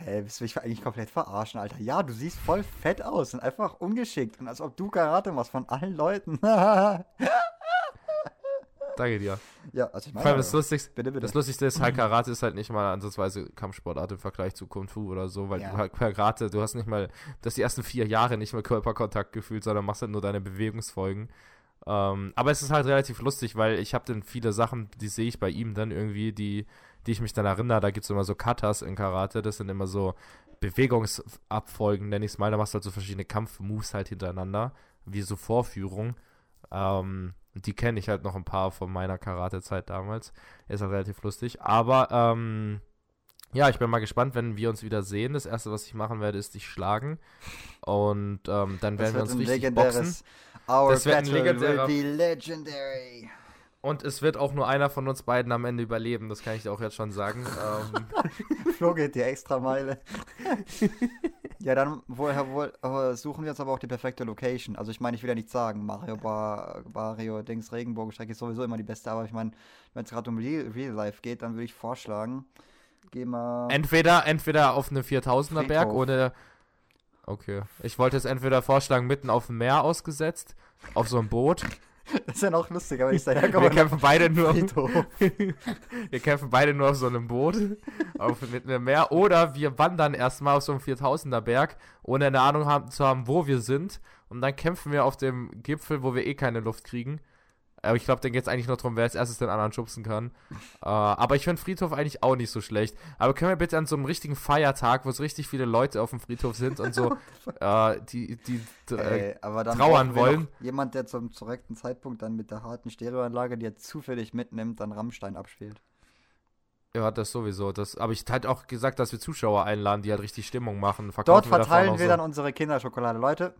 Hä, hey, willst du mich eigentlich komplett verarschen, Alter? Ja, du siehst voll fett aus und einfach ungeschickt. Und als ob du Karate machst von allen Leuten. Danke dir. Ja, also ich meine. Vor allem das, Lustigste, bitte, bitte. das Lustigste ist halt, Karate ist halt nicht mal ansatzweise Kampfsportart im Vergleich zu Kung Fu oder so, weil ja. du halt Karate, du hast nicht mal, du hast die ersten vier Jahre nicht mehr Körperkontakt gefühlt, sondern machst halt nur deine Bewegungsfolgen. Ähm, aber es ist halt relativ lustig, weil ich habe dann viele Sachen, die sehe ich bei ihm dann irgendwie, die die ich mich dann erinnere, da gibt es immer so Katas in Karate, das sind immer so Bewegungsabfolgen, nenne ich es mal, da machst du halt so verschiedene Kampfmoves halt hintereinander, wie so Vorführung. Ähm, die kenne ich halt noch ein paar von meiner Karate-Zeit damals. Ist halt relativ lustig. Aber, ähm, ja, ich bin mal gespannt, wenn wir uns wieder sehen. Das erste, was ich machen werde, ist dich schlagen. Und ähm, dann werden wir uns richtig boxen. Our das wird ein legendärer. Und es wird auch nur einer von uns beiden am Ende überleben, das kann ich dir auch jetzt schon sagen. ähm. Flo geht die extra Meile. ja, dann woher wohl, suchen wir uns aber auch die perfekte Location. Also ich meine, ich will ja nicht sagen, Mario Bar, Mario Dings Regenbogenstrecke ist sowieso immer die beste, aber ich meine, wenn es gerade um Real, Real Life geht, dann würde ich vorschlagen, geh mal. Entweder, entweder auf eine 4000er Berg oder. Okay. Ich wollte es entweder vorschlagen, mitten auf dem Meer ausgesetzt, auf so einem Boot. Das ist ja noch lustiger, wenn ich daherkomme. Wir kämpfen beide nur. wir kämpfen beide nur auf so einem Boot, auf mit einem Meer. Oder wir wandern erstmal auf so einem 4000er Berg, ohne eine Ahnung haben, zu haben, wo wir sind. Und dann kämpfen wir auf dem Gipfel, wo wir eh keine Luft kriegen. Aber ich glaube, dann geht es eigentlich nur darum, wer als erstes den anderen schubsen kann. äh, aber ich finde Friedhof eigentlich auch nicht so schlecht. Aber können wir bitte an so einem richtigen Feiertag, wo es richtig viele Leute auf dem Friedhof sind und so, äh, die, die Ey, trauern wollen. Jemand, der zum korrekten Zeitpunkt dann mit der harten Stereoanlage, die er zufällig mitnimmt, dann Rammstein abspielt. Ja, das sowieso. Das, aber ich hatte auch gesagt, dass wir Zuschauer einladen, die halt richtig Stimmung machen. Dort verteilen wir, so. dann unsere Kinderschokolade. Leute,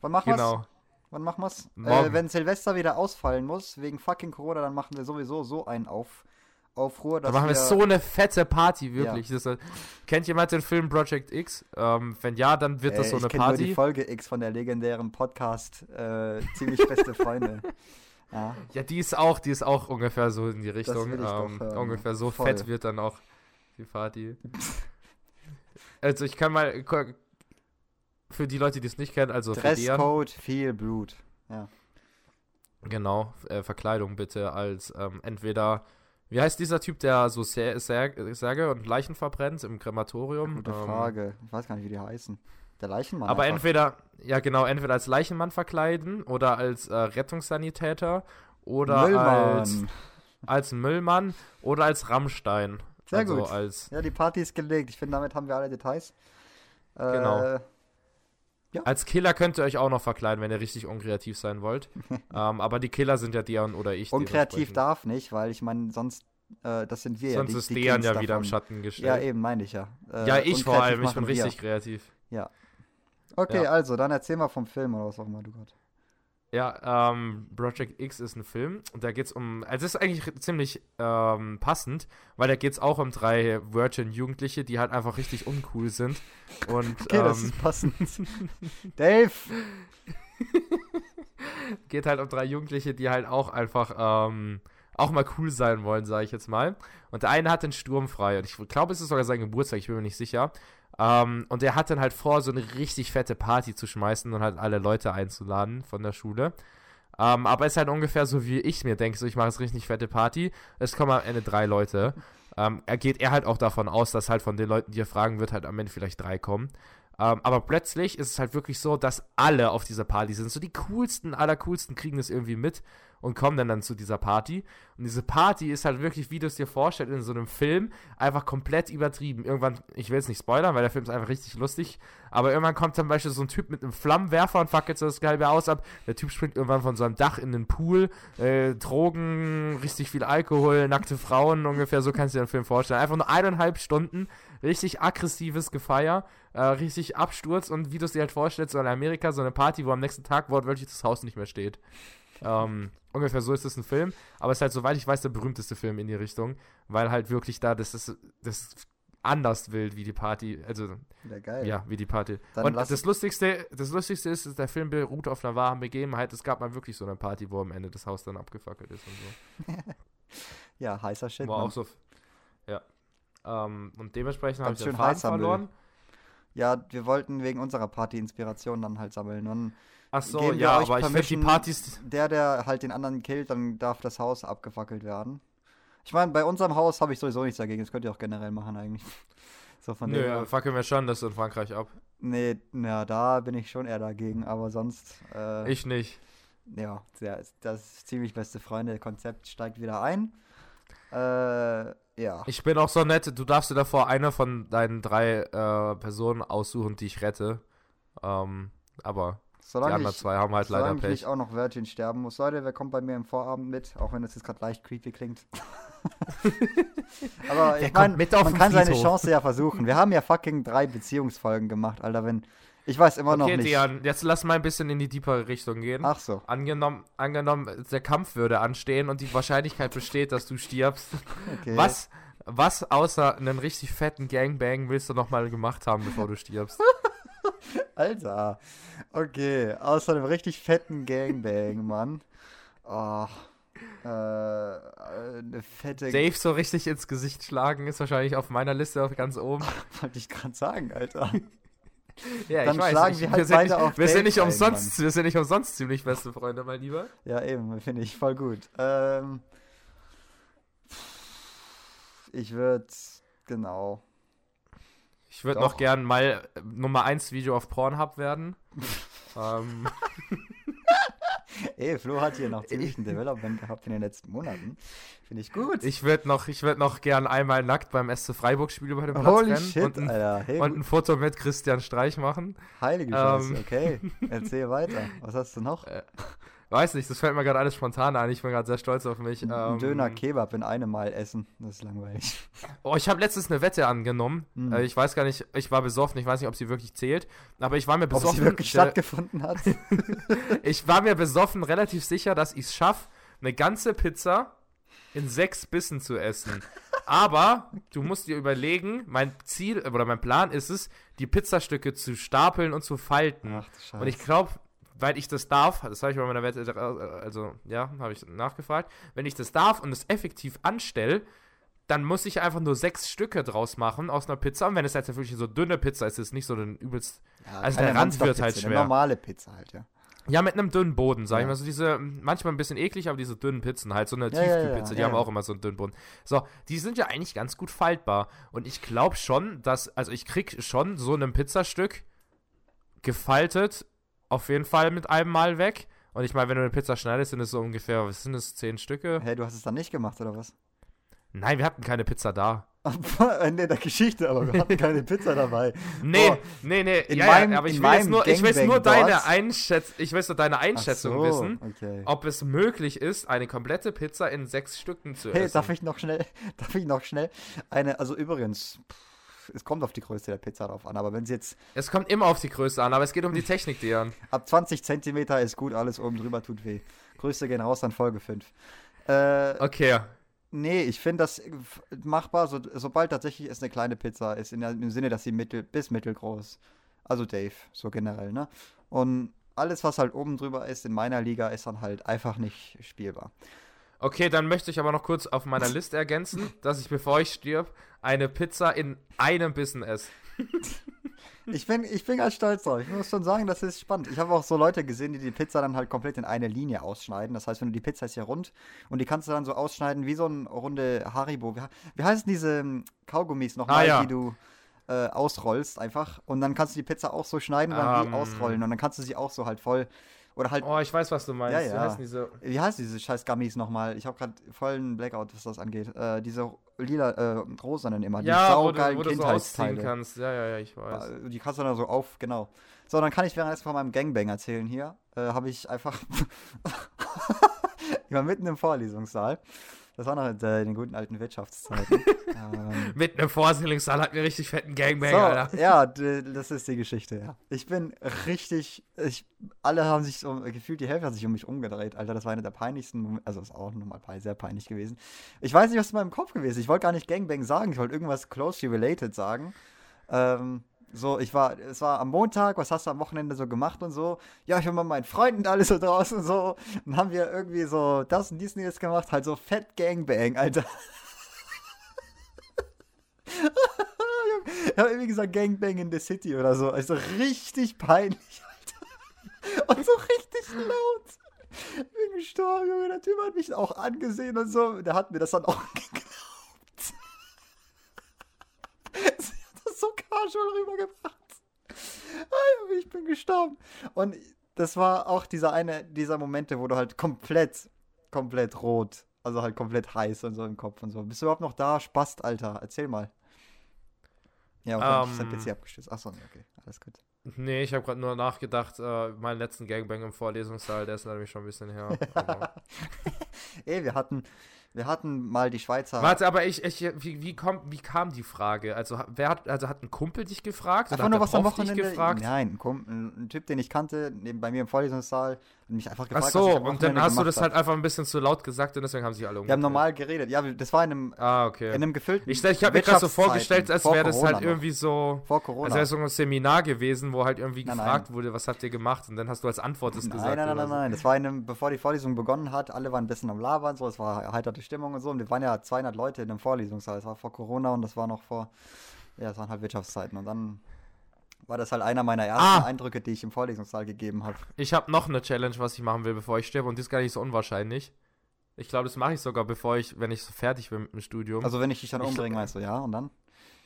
wann machen wir Genau. Wann machen wir's? Äh, wenn Silvester wieder ausfallen muss, wegen fucking Corona, dann machen wir sowieso so einen Auf, Aufruhr. Dann machen wir, so eine fette Party, wirklich. Ja. Das, kennt jemand den Film Project X? Ähm, wenn ja, dann wird das äh, so eine ich Party. Nur die Folge X von der legendären Podcast äh, Ziemlich beste Freunde. Ja. ja, die ist auch, die ist auch ungefähr so in die Richtung. Ähm, doch, ungefähr so voll. fett wird dann auch die Party. also ich kann mal für die Leute, die es nicht kennen, also Dresscode, viel Blut. Ja. Genau, äh, Verkleidung bitte als ähm, entweder, wie heißt dieser Typ, der so Särge und Leichen verbrennt im Krematorium? Gute ähm, Frage. Ich weiß gar nicht, wie die heißen. Der Leichenmann. Aber einfach. entweder, ja genau, entweder als Leichenmann verkleiden oder als äh, Rettungssanitäter oder Müllmann. als als Müllmann oder als Rammstein. Sehr also gut. Als ja, die Party ist gelegt. Ich finde, damit haben wir alle Details. Äh, genau. Ja. Als Killer könnt ihr euch auch noch verkleiden, wenn ihr richtig unkreativ sein wollt. ähm, aber die Killer sind ja Dian oder ich. Unkreativ darf nicht, weil ich meine, sonst, äh, das sind wir sonst ja. Sonst ist Dian ja davon. wieder im Schatten gestellt. Ja, eben, meine ich ja. Äh, ja, ich vor allem, ich bin richtig wir. kreativ. Ja. Okay, ja. also, dann erzähl mal vom Film oder was auch immer du gerade. Ja, ähm, Project X ist ein Film und da geht es um, also es ist eigentlich ziemlich ähm, passend, weil da geht es auch um drei Virgin-Jugendliche, die halt einfach richtig uncool sind. Und, okay, ähm, das ist passend. Dave! geht halt um drei Jugendliche, die halt auch einfach ähm, auch mal cool sein wollen, sage ich jetzt mal. Und der eine hat den Sturm frei und ich glaube, es ist sogar sein Geburtstag, ich bin mir nicht sicher. Ähm, und er hat dann halt vor, so eine richtig fette Party zu schmeißen und halt alle Leute einzuladen von der Schule. Ähm, aber es ist halt ungefähr so, wie ich mir denke, so ich mache jetzt richtig fette Party. Es kommen am Ende drei Leute. Ähm, er geht er halt auch davon aus, dass halt von den Leuten, die er fragen wird, halt am Ende vielleicht drei kommen. Aber plötzlich ist es halt wirklich so, dass alle auf dieser Party sind. So die coolsten, allercoolsten kriegen das irgendwie mit und kommen dann, dann zu dieser Party. Und diese Party ist halt wirklich, wie du es dir vorstellst, in so einem Film, einfach komplett übertrieben. Irgendwann, ich will es nicht spoilern, weil der Film ist einfach richtig lustig, aber irgendwann kommt zum Beispiel so ein Typ mit einem Flammenwerfer und fackelt so das Gelbe aus ab. Der Typ springt irgendwann von seinem Dach in den Pool, äh, Drogen, richtig viel Alkohol, nackte Frauen, ungefähr so kannst du dir den Film vorstellen. Einfach nur eineinhalb Stunden, richtig aggressives Gefeier, äh, richtig Absturz und wie du es dir halt vorstellst, so in Amerika, so eine Party, wo am nächsten Tag wortwörtlich das Haus nicht mehr steht. Ähm, ungefähr so ist es ein Film, aber es ist halt, soweit ich weiß, der berühmteste Film in die Richtung, weil halt wirklich da, das ist, das anders wild wie die Party, also ja, ja wie die Party. Dann und das Lustigste, das Lustigste ist, der Film beruht auf einer wahren Begebenheit. Es gab mal wirklich so eine Party, wo am Ende das Haus dann abgefackelt ist und so. ja, heißer Shit. War auch so. Ja. Ähm, und dementsprechend habe ich den Faden verloren. Ja, wir wollten wegen unserer Party Inspiration dann halt sammeln. Und Ach so, ja, aber ich finde die Partys. Der, der halt den anderen killt, dann darf das Haus abgefackelt werden. Ich meine, bei unserem Haus habe ich sowieso nichts dagegen. Das könnt ihr auch generell machen eigentlich. So von Nö, ja, fackeln wir schon das in Frankreich ab. Nee, na, da bin ich schon eher dagegen, aber sonst. Äh, ich nicht. Ja, das ziemlich beste Freunde-Konzept steigt wieder ein. Äh, ja. Ich bin auch so nett, du darfst dir davor eine von deinen drei äh, Personen aussuchen, die ich rette. Ähm, aber Solange die anderen zwei haben halt leider Pech. ich auch noch Virgin sterben muss. Leute, wer kommt bei mir im Vorabend mit? Auch wenn das jetzt gerade leicht creepy klingt. Aber ich meine, man kann Friedhof. seine Chance ja versuchen. Wir haben ja fucking drei Beziehungsfolgen gemacht, Alter. Wenn, ich weiß immer okay, noch nicht. Dian, jetzt lass mal ein bisschen in die deepere Richtung gehen. Ach so. Angenommen, angenommen, der Kampf würde anstehen und die Wahrscheinlichkeit besteht, dass du stirbst. Okay. Was, was außer einen richtig fetten Gangbang willst du nochmal gemacht haben, bevor du stirbst? Alter. Okay, außer einem richtig fetten Gangbang, Mann. Oh. Äh, eine fette. Dave so richtig ins Gesicht schlagen ist wahrscheinlich auf meiner Liste auf ganz oben. Wollte ich gerade sagen, Alter. ja, Dann ich weiß. schlagen ich, wir halt beide nicht, auf Wir sind nicht umsonst, wir sind nicht umsonst ziemlich beste Freunde, mein Lieber. Ja, eben, finde ich voll gut. Ähm, ich würde, genau. Ich würde noch gern mal Nummer 1 Video auf Pornhub werden. ähm. Ey, Flo hat hier noch ziemlich ein Development gehabt in den letzten Monaten. Finde ich gut. Ich würde noch, würd noch gern einmal nackt beim SC Freiburg Spiel über den Platz Holy rennen shit, und, ein, Alter. Hey, und ein Foto mit Christian Streich machen. Heilige Scheiße, ähm, okay. Erzähl weiter. Was hast du noch? Äh, Weiß nicht, das fällt mir gerade alles spontan ein. Ich bin gerade sehr stolz auf mich. Ein ähm, Döner Kebab in einem Mal essen, das ist langweilig. Oh, ich habe letztens eine Wette angenommen. Mhm. Äh, ich weiß gar nicht, ich war besoffen, ich weiß nicht, ob sie wirklich zählt, aber ich war mir besoffen. Ob sie wirklich stattgefunden hat. ich war mir besoffen relativ sicher, dass ich es schaffe, eine ganze Pizza in sechs Bissen zu essen. Aber du musst dir überlegen, mein Ziel oder mein Plan ist es, die Pizzastücke zu stapeln und zu falten. Ach, und ich glaube, weil ich das darf, das habe ich bei meiner Wette, also ja, habe ich nachgefragt, wenn ich das darf und es effektiv anstelle, dann muss ich einfach nur sechs Stücke draus machen aus einer Pizza. Und wenn es jetzt wirklich so dünne Pizza ist, ist es nicht so ein übelst. Ja, also der Rand wird halt schwer. Eine normale Pizza halt, ja. Ja, mit einem dünnen Boden, sag ja. ich mal. So diese, manchmal ein bisschen eklig, aber diese dünnen Pizzen halt, so eine ja, Tiefkühlpizza, ja, die haben auch immer so einen dünnen Boden. So, die sind ja eigentlich ganz gut faltbar. Und ich glaube schon, dass, also ich krieg schon so ein Pizzastück gefaltet auf jeden Fall mit einem Mal weg. Und ich meine, wenn du eine Pizza schneidest, sind es so ungefähr, was sind das, zehn Stücke? Hey, du hast es dann nicht gemacht, oder was? Nein, wir hatten keine Pizza da. In der Geschichte, aber wir hatten keine Pizza dabei. Nee, oh, nee, nee. In ja, meinem, ja, aber ich will, jetzt nur, ich will nur deine Einschätzung, ich will nur deine Einschätzung so, wissen, okay. ob es möglich ist, eine komplette Pizza in sechs Stücken zu hey, essen. Hey, darf ich noch schnell, darf ich noch schnell eine, also übrigens, pff, es kommt auf die Größe der Pizza drauf an, aber wenn sie jetzt. Es kommt immer auf die Größe an, aber es geht um die Technik, Dian. Ab 20 Zentimeter ist gut, alles oben drüber tut weh. Größe gehen raus, dann Folge 5. Äh, okay. Nee, ich finde das machbar, so, sobald tatsächlich es eine kleine Pizza ist, in, im Sinne, dass sie mittel bis mittelgroß. Also Dave, so generell, ne? Und alles, was halt oben drüber ist in meiner Liga, ist dann halt einfach nicht spielbar. Okay, dann möchte ich aber noch kurz auf meiner Liste ergänzen, dass ich, bevor ich stirb, eine Pizza in einem Bissen esse. Ich bin, ich bin ganz stolz drauf. Ich muss schon sagen, das ist spannend. Ich habe auch so Leute gesehen, die die Pizza dann halt komplett in eine Linie ausschneiden. Das heißt, wenn du die Pizza ist ja rund und die kannst du dann so ausschneiden wie so eine runde Haribo. Wie, heißen diese ähm, Kaugummis nochmal, ah, ja. die du äh, ausrollst einfach? Und dann kannst du die Pizza auch so schneiden und dann um, die ähm. ausrollen. Und dann kannst du sie auch so halt voll oder halt. Oh, ich weiß, was du meinst. Ja, ja. Wie heißen diese, Wie heißt diese scheiß Gummies nochmal? Ich habe gerade vollen Blackout, was das angeht. Äh, diese lila, äh, rosanen immer. Ja, die saugeilen wo du, wo du so ausziehen kannst. Ja, ja, ja, ich weiß. Die kannst du dann so auf, genau. So, dann kann ich währenddessen von meinem Gangbang erzählen hier. Äh, habe ich einfach. ich war mitten im Vorlesungssaal. Das war noch in, den guten alten Wirtschaftszeiten. ähm, Mit einem Vorstellungssaal hatten wir richtig fetten Gangbang, so, Alter. Ja, das ist die Geschichte, ja. Ich bin richtig, ich, alle haben sich so, gefühlt die Hälfte hat sich um mich umgedreht, Alter. Das war eine der peinlichsten, also ist auch nochmal sehr peinlich gewesen. Ich weiß nicht, was in meinem Kopf gewesen ist. Ich wollte gar nicht Gangbang sagen, ich wollte irgendwas closely related sagen. Ähm, so, ich war, es war am Montag, was hast du am Wochenende so gemacht und so? Ja, ich war mit meinen Freunden alles so draußen und so. Dann haben wir irgendwie so das und dies und jetzt gemacht, halt so Fett Gangbang, Alter. ich habe irgendwie gesagt Gangbang in the City oder so. Also richtig peinlich, Alter. Und so richtig laut. Ich bin gestorben, Junge. Der Typ hat mich auch angesehen und so. Der hat mir das dann auch geglaubt. So casual rübergebracht. Ah, ich bin gestorben. Und das war auch dieser eine dieser Momente, wo du halt komplett, komplett rot, also halt komplett heiß und so im Kopf und so. Bist du überhaupt noch da? Spast, Alter. Erzähl mal. Ja, okay, um, dein PC abgestürzt. Achso, okay, alles gut. Nee, ich habe gerade nur nachgedacht, äh, meinen letzten Gangbang im Vorlesungssaal, der ist nämlich schon ein bisschen her. Ey, wir hatten, wir hatten mal die Schweizer. Warte, aber ich, ich wie, wie, kommt, wie kam die Frage? Also, wer hat, also hat ein Kumpel dich gefragt? Einfach nur was am Wochenende. Gefragt? Nein, ein, Kumpel, ein, Typ, den ich kannte, neben, bei mir im Vorlesungssaal, mich einfach gefragt. Ach so, und dann hast du das halt einfach ein bisschen zu laut gesagt und deswegen haben sich alle umgekehrt. Wir haben normal geredet. Ja, das war in einem, ah, okay. in einem gefüllten. Ich, ich habe mir gerade so vorgestellt, als wäre das halt irgendwie so. Vor Corona. Als wäre so ein Seminar gewesen, wo halt irgendwie nein, gefragt nein. wurde, was habt ihr gemacht? Und dann hast du als Antwort das nein, gesagt. Nein, nein, nein, nein. Das war in einem, bevor die Vorlesung begonnen hat, alle waren ein bisschen am Labern, so, es war erheiterte Stimmung und so. Und wir waren ja 200 Leute in einem Vorlesungssaal. Das war vor Corona und das war noch vor, ja, das waren halt Wirtschaftszeiten. Und dann war das halt einer meiner ersten ah. Eindrücke, die ich im Vorlesungssaal gegeben habe. Ich habe noch eine Challenge, was ich machen will, bevor ich sterbe. Und die ist gar nicht so unwahrscheinlich. Ich glaube, das mache ich sogar, bevor ich, wenn ich so fertig bin mit dem Studium. Also wenn ich dich dann umbringe, meinst du, ja? Und dann?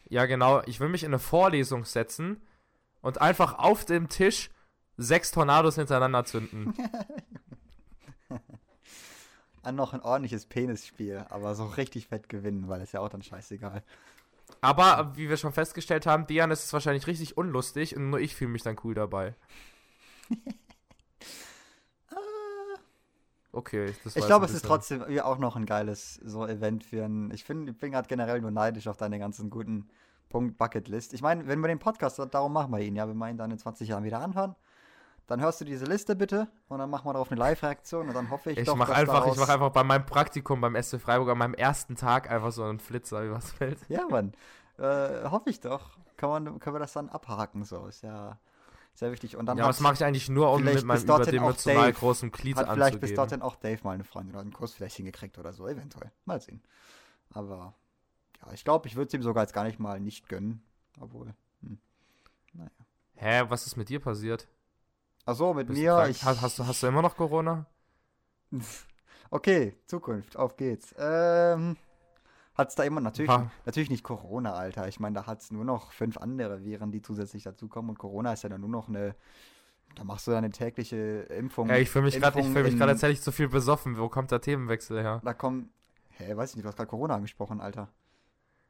Ja, genau. Ich will mich in eine Vorlesung setzen und einfach auf dem Tisch sechs Tornados hintereinander zünden. an noch ein ordentliches Penisspiel, aber so richtig fett gewinnen, weil es ja auch dann scheißegal. Aber wie wir schon festgestellt haben, Dian ist es wahrscheinlich richtig unlustig und nur ich fühle mich dann cool dabei. Okay, das Ich glaube, es ist trotzdem auch noch ein geiles so Event für ein. Ich, find, ich bin gerade generell nur neidisch auf deine ganzen guten Punkt Bucketlist. Ich meine, wenn wir den Podcast, darum machen wir ihn, ja, wir meinen dann in 20 Jahren wieder anhören. Dann hörst du diese Liste bitte und dann machen wir darauf eine Live-Reaktion und dann hoffe ich, ich doch, mach dass einfach, Ich mache einfach bei meinem Praktikum beim SC Freiburg an meinem ersten Tag einfach so einen Flitzer übers Feld. Ja, Mann. Äh, hoffe ich doch. Kann man, können wir das dann abhaken, so. Ist ja sehr wichtig. Und dann ja, das mache ich eigentlich nur, um mit meinem überdimensional großen Glied hat vielleicht bis dorthin auch Dave mal eine Freundin oder einen Kurs vielleicht hingekriegt oder so, eventuell. Mal sehen. Aber ja, ich glaube, ich würde es ihm sogar jetzt gar nicht mal nicht gönnen. Obwohl, hm. naja. Hä, was ist mit dir passiert? Achso, mit mir. Ich, hast, hast, du, hast du immer noch Corona? okay, Zukunft, auf geht's. Ähm, hat es da immer natürlich, natürlich nicht Corona, Alter. Ich meine, da hat es nur noch fünf andere Viren, die zusätzlich dazukommen und Corona ist ja dann nur noch eine. Da machst du ja eine tägliche Impfung. Ja, ich fühle mich gerade, mich gerade tatsächlich zu viel besoffen. Wo kommt der Themenwechsel her? Da kommt, hä, weiß ich nicht, du hast gerade Corona angesprochen, Alter.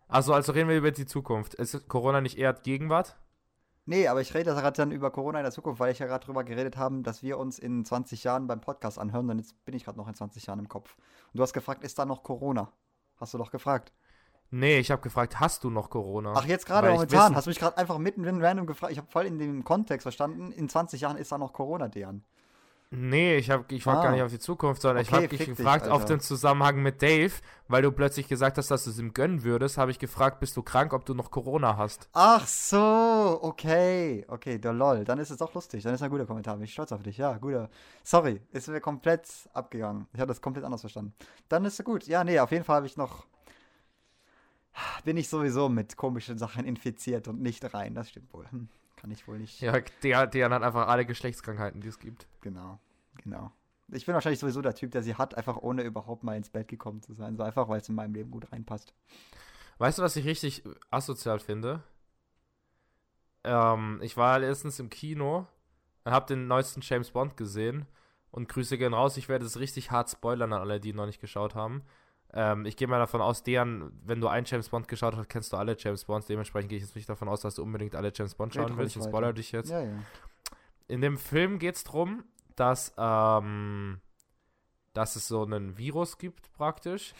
Also, also reden wir über die Zukunft. Ist Corona nicht eher Gegenwart? Nee, aber ich rede gerade dann über Corona in der Zukunft, weil ich ja gerade drüber geredet habe, dass wir uns in 20 Jahren beim Podcast anhören. Und jetzt bin ich gerade noch in 20 Jahren im Kopf. Und du hast gefragt, ist da noch Corona? Hast du doch gefragt. Nee, ich habe gefragt, hast du noch Corona? Ach, jetzt gerade momentan. Hast du mich gerade einfach mitten random gefragt. Ich habe voll in dem Kontext verstanden. In 20 Jahren ist da noch Corona, Dejan. Nee, ich, hab, ich war ah. gar nicht auf die Zukunft, sondern okay, ich habe dich gefragt dich, auf den Zusammenhang mit Dave, weil du plötzlich gesagt hast, dass du es ihm gönnen würdest, habe ich gefragt, bist du krank, ob du noch Corona hast. Ach so, okay. Okay, der lol. Dann ist es auch lustig. Dann ist ein guter Kommentar. Bin ich stolz auf dich. Ja, guter. Sorry, ist mir komplett abgegangen. Ich habe das komplett anders verstanden. Dann ist es gut. Ja, nee, auf jeden Fall habe ich noch. Bin ich sowieso mit komischen Sachen infiziert und nicht rein. Das stimmt wohl. Hm. Kann ich wohl nicht. Ja, der, der hat einfach alle Geschlechtskrankheiten, die es gibt. Genau, genau. Ich bin wahrscheinlich sowieso der Typ, der sie hat, einfach ohne überhaupt mal ins Bett gekommen zu sein. So einfach, weil es in meinem Leben gut reinpasst. Weißt du, was ich richtig asozial finde? Ähm, ich war letztens im Kino und habe den neuesten James Bond gesehen. Und Grüße gehen raus. Ich werde es richtig hart spoilern an alle, die noch nicht geschaut haben. Ähm, ich gehe mal davon aus, deren, wenn du einen James Bond geschaut hast, kennst du alle James Bonds. Dementsprechend gehe ich jetzt nicht davon aus, dass du unbedingt alle James Bond schauen willst. Ich spoiler dich jetzt. Ja, ja. In dem Film geht es darum, dass, ähm, dass es so einen Virus gibt, praktisch,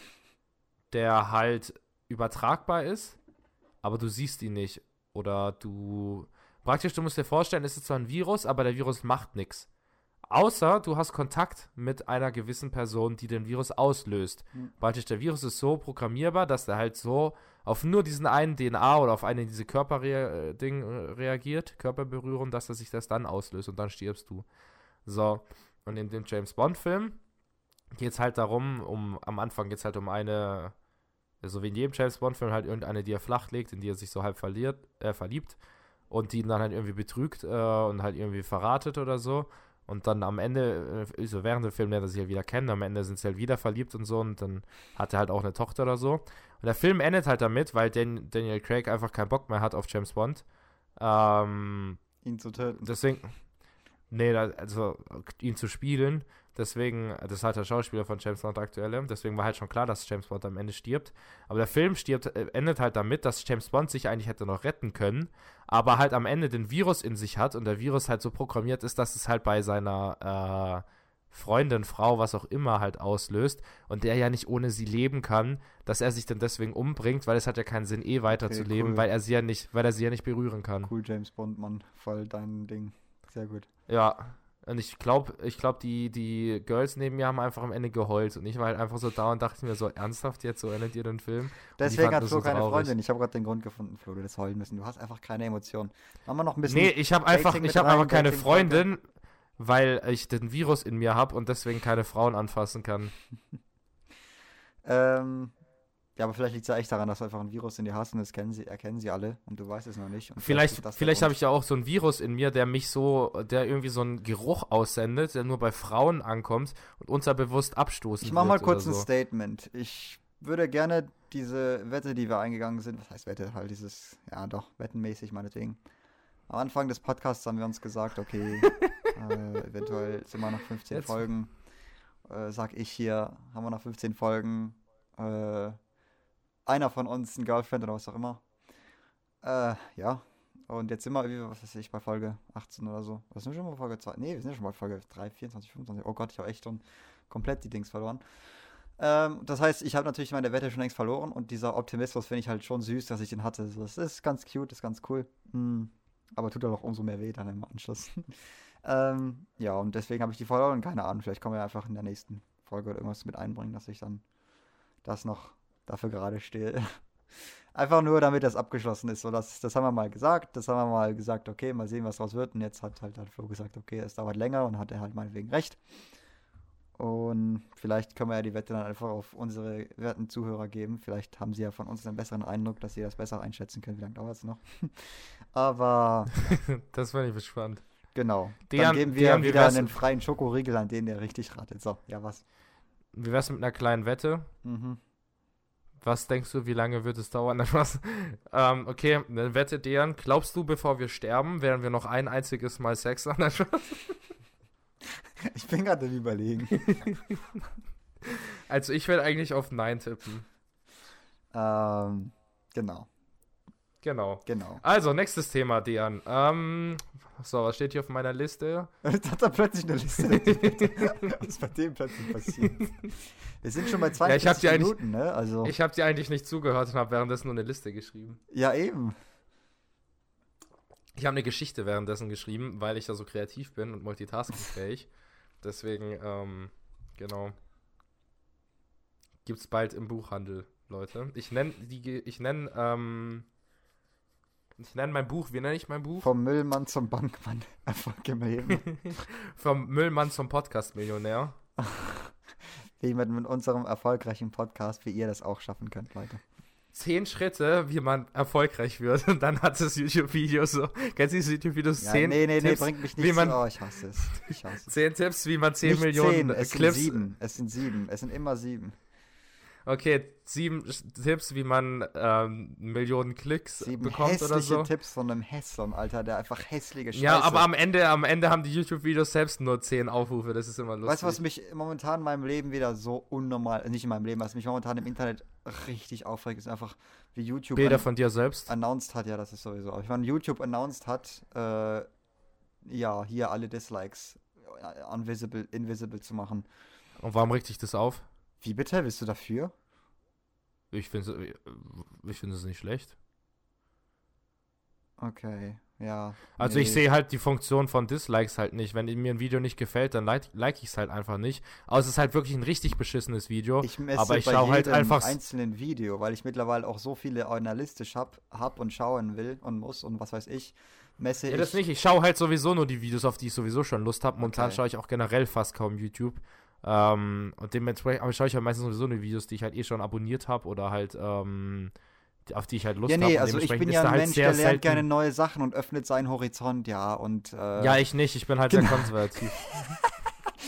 der halt übertragbar ist, aber du siehst ihn nicht. Oder du. Praktisch, du musst dir vorstellen, es ist zwar ein Virus, aber der Virus macht nichts. Außer du hast Kontakt mit einer gewissen Person, die den Virus auslöst. Mhm. Praktisch der Virus ist so programmierbar, dass der halt so auf nur diesen einen DNA oder auf eine diese Körperding äh, reagiert, Körperberührung, dass er sich das dann auslöst und dann stirbst du. So, und in dem James Bond-Film geht es halt darum, um am Anfang geht es halt um eine, so wie in jedem James Bond-Film, halt irgendeine, die er flach legt, in die er sich so halb verliert, äh, verliebt und die ihn dann halt irgendwie betrügt äh, und halt irgendwie verratet oder so. Und dann am Ende, äh, so während dem Film lernt er sich halt wieder kennen, am Ende sind sie halt wieder verliebt und so und dann hat er halt auch eine Tochter oder so. Und der Film endet halt damit, weil Dan Daniel Craig einfach keinen Bock mehr hat auf James Bond. Ähm, ihn zu töten. Deswegen, nee, also ihn zu spielen. Deswegen, das ist halt der Schauspieler von James Bond, der aktuelle. Deswegen war halt schon klar, dass James Bond am Ende stirbt. Aber der Film stirbt, äh, endet halt damit, dass James Bond sich eigentlich hätte noch retten können, aber halt am Ende den Virus in sich hat und der Virus halt so programmiert ist, dass es halt bei seiner äh, Freundin, Frau, was auch immer halt auslöst und der ja nicht ohne sie leben kann, dass er sich dann deswegen umbringt, weil es hat ja keinen Sinn, eh weiterzuleben, okay, cool. weil er sie ja nicht, weil er sie ja nicht berühren kann. Cool, James Bond, Mann, voll dein Ding. Sehr gut. Ja, und ich glaube, ich glaube, die, die Girls neben mir haben einfach am Ende geheult. Und ich war halt einfach so da und dachte mir so, ernsthaft jetzt, so endet ihr den Film? Deswegen hat Flo so keine Freundin. Ich habe gerade den Grund gefunden, Flo, du das heulen müssen. Du hast einfach keine Emotionen. Machen wir noch ein bisschen. Nee, ich habe einfach, ich habe einfach keine Freundin, weil ich den Virus in mir habe und deswegen keine Frauen anfassen kann. ähm, ja, aber vielleicht liegt es ja echt daran, dass du einfach ein Virus in dir hast und das kennen sie, erkennen sie alle und du weißt es noch nicht. vielleicht vielleicht, vielleicht habe ich ja auch so ein Virus in mir, der mich so, der irgendwie so einen Geruch aussendet, der nur bei Frauen ankommt und unterbewusst abstoßen Ich mache mal kurz so. ein Statement. Ich würde gerne diese Wette, die wir eingegangen sind, was heißt Wette, halt dieses, ja doch, wettenmäßig meinetwegen. Am Anfang des Podcasts haben wir uns gesagt, okay, äh, eventuell sind wir noch 15 Jetzt. Folgen. Äh, sag ich hier, haben wir noch 15 Folgen. Äh, einer von uns ein Girlfriend oder was auch immer. Äh, ja. Und jetzt sind wir, was weiß ich, bei Folge 18 oder so. Was sind wir schon bei Folge 2? Nee, wir sind ja schon bei Folge 3, 24, 25. Oh Gott, ich habe echt schon komplett die Dings verloren. Ähm, das heißt, ich habe natürlich meine Wette schon längst verloren und dieser Optimismus finde ich halt schon süß, dass ich den hatte. Das ist ganz cute, ist ganz cool. Hm. Aber tut auch umso mehr weh dann im Anschluss. ähm, ja, und deswegen habe ich die verloren. Keine Ahnung, vielleicht kommen wir einfach in der nächsten Folge oder irgendwas mit einbringen, dass ich dann das noch dafür gerade stehe. Einfach nur, damit das abgeschlossen ist. So, das, das haben wir mal gesagt. Das haben wir mal gesagt, okay, mal sehen, was draus wird. Und jetzt hat halt Flo gesagt, okay, es dauert länger und hat er halt meinetwegen recht. Und vielleicht können wir ja die Wette dann einfach auf unsere werten Zuhörer geben. Vielleicht haben sie ja von uns einen besseren Eindruck, dass sie das besser einschätzen können. Wie lange dauert es noch? Aber. das fand ich gespannt. Genau. Den, dann geben wir wieder einen freien Schokoriegel an den, der richtig ratet. So, ja, was? Wie wär's mit einer kleinen Wette? Mhm. Was denkst du, wie lange wird es dauern? Was? ähm, okay, dann wette Dejan, glaubst du, bevor wir sterben, werden wir noch ein einziges Mal Sex haben? ich bin gerade überlegen. also ich werde eigentlich auf Nein tippen. Ähm, genau. Genau. Genau. Also, nächstes Thema, Dejan. Ähm, so, was steht hier auf meiner Liste? Jetzt hat er plötzlich eine Liste. was ist bei dem plötzlich passiert? Wir sind schon bei 42 ja, Minuten, ne? Also. Ich habe dir eigentlich nicht zugehört und habe währenddessen nur eine Liste geschrieben. Ja, eben. Ich habe eine Geschichte währenddessen geschrieben, weil ich da so kreativ bin und multitaskingfähig. Deswegen, ähm, genau. Gibt's bald im Buchhandel, Leute. Ich nenne die, ich nenne, ähm, ich nenne mein Buch, wie nenne ich mein Buch? Vom Müllmann zum Bankmann. Erfolg im Leben. Vom Müllmann zum Podcast-Millionär. wie mit, mit unserem erfolgreichen Podcast, wie ihr das auch schaffen könnt, Leute. Zehn Schritte, wie man erfolgreich wird. Und dann hat das YouTube-Video so. Kennst du diese YouTube-Videos? Ja, zehn nee, nee, Tipps, nee, bringt mich nicht wie man, zu, Oh, ich hasse es. Ich hasse es. Zehn Tipps, wie man zehn nicht Millionen zehn, es Clips. Sind sieben. Es sind sieben. Es sind immer sieben. Okay, sieben Tipps, wie man ähm, Millionen Klicks sieben bekommt oder so. Tipps von einem Hässlern, Alter, der einfach hässliche Scheiße. Ja, aber am Ende, am Ende haben die YouTube-Videos selbst nur zehn Aufrufe, das ist immer lustig. Weißt du, was mich momentan in meinem Leben wieder so unnormal, nicht in meinem Leben, was mich momentan im Internet richtig aufregt, ist einfach, wie YouTube Bilder von dir selbst announced hat, ja, das ist sowieso. Ich meine, YouTube announced hat, äh, ja, hier alle Dislikes äh, unvisible, invisible zu machen. Und warum regt dich das auf? Wie bitte? Bist du dafür? Ich finde ich find es nicht schlecht. Okay, ja. Also nee. ich sehe halt die Funktion von Dislikes halt nicht. Wenn mir ein Video nicht gefällt, dann like, like ich es halt einfach nicht. Aber es ist halt wirklich ein richtig beschissenes Video. Ich aber ich schaue halt einfach einzelnen Video, weil ich mittlerweile auch so viele analytisch hab, hab und schauen will und muss und was weiß ich. Messe ja, das nicht. Ich schaue halt sowieso nur die Videos, auf die ich sowieso schon Lust habe. Momentan okay. schaue ich auch generell fast kaum YouTube. Ähm, und dementsprechend, aber schaue ich halt meistens sowieso nur Videos, die ich halt eh schon abonniert habe oder halt, ähm, auf die ich halt Lust habe. Ja, nee, hab. also ich bin ja ein halt Mensch, der lernt selten... gerne neue Sachen und öffnet seinen Horizont, ja, und äh... Ja, ich nicht, ich bin halt genau. sehr konservativ.